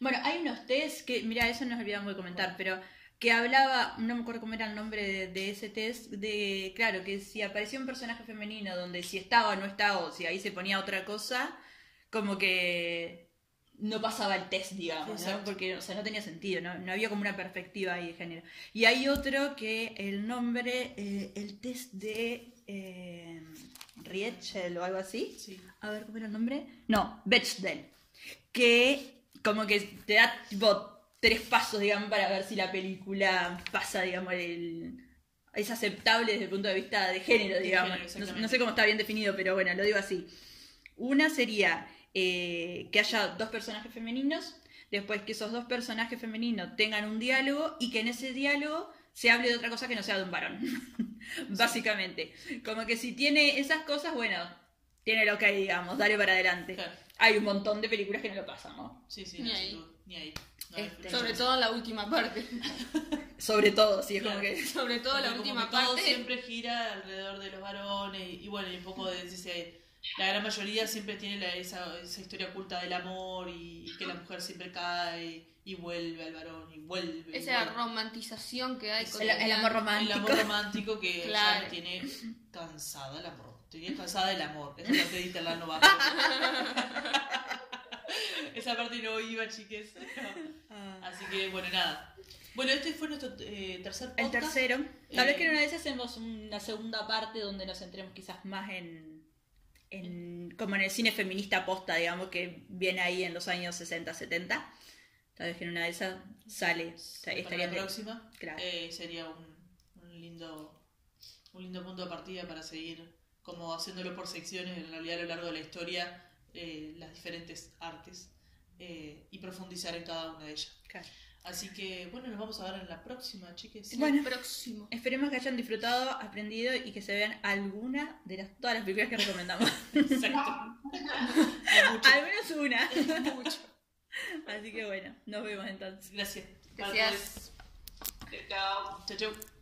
Bueno, hay unos test que, mira, eso nos olvidamos de comentar, pero que hablaba, no me acuerdo cómo era el nombre de, de ese test, de, claro, que si aparecía un personaje femenino donde si estaba o no estaba, o si ahí se ponía otra cosa, como que no pasaba el test, digamos. Porque, o sea, no tenía sentido, ¿no? No había como una perspectiva ahí de género. Y hay otro que el nombre, eh, el test de eh, Rietschel o algo así, sí. a ver, ¿cómo era el nombre? No, Bechdel. Que como que te da tipo tres pasos, digamos, para ver si la película pasa, digamos, el... Es aceptable desde el punto de vista de género, De digamos. género, no, no sé cómo está bien definido, pero bueno, lo digo así. Una sería eh, que haya dos personajes femeninos. después que esos dos personajes femeninos tengan un diálogo y que en ese diálogo se hable de otra cosa que no sea de un varón. Básicamente. Como que si tiene esas cosas, bueno, tiene lo que hay, digamos, dale para adelante. Claro. Hay un montón de películas que no lo pasan, ¿no? Sí, sí, Ni no, ahí. ni ahí. No Este. Sobre todo la última parte. Sobre todo, sí, es Claro. como que... Sobre todo la Porque como última que todo parte. siempre gira alrededor de los varones y, y bueno, y un poco de ese, la gran mayoría siempre tiene la- esa, esa historia oculta del amor y, y que la mujer siempre cae y vuelve al varón y vuelve. y Esa vuelve. romantización que hay El- con El, el amor El romántico. amor romántico que Claro. ya me tiene cansada el amor. Estoy cansada del amor. Eso es lo que dice la nova. Esa parte no iba, chiques. Ah. Así que, bueno, nada. Bueno, este fue nuestro eh, tercer podcast. El tercero. Tal Eh, vez que en una vez hacemos una segunda parte donde nos centremos quizás más en, en como en el cine feminista posta, digamos, que viene ahí en los años 60, 70. Tal vez que en una de esas sale. Para Estaría la próxima Claro. eh, sería un, un lindo un lindo punto de partida para seguir como haciéndolo por secciones en realidad a lo largo de la historia eh, las diferentes artes eh, y profundizar en cada una de ellas Claro. Así que bueno nos vamos a ver en la próxima chiques Bueno. El próximo. Esperemos que hayan disfrutado, aprendido y que se vean alguna de las, todas las películas que recomendamos. exacto. Al menos una. Mucho. Así que bueno, nos vemos entonces. gracias Gracias. Chao. chau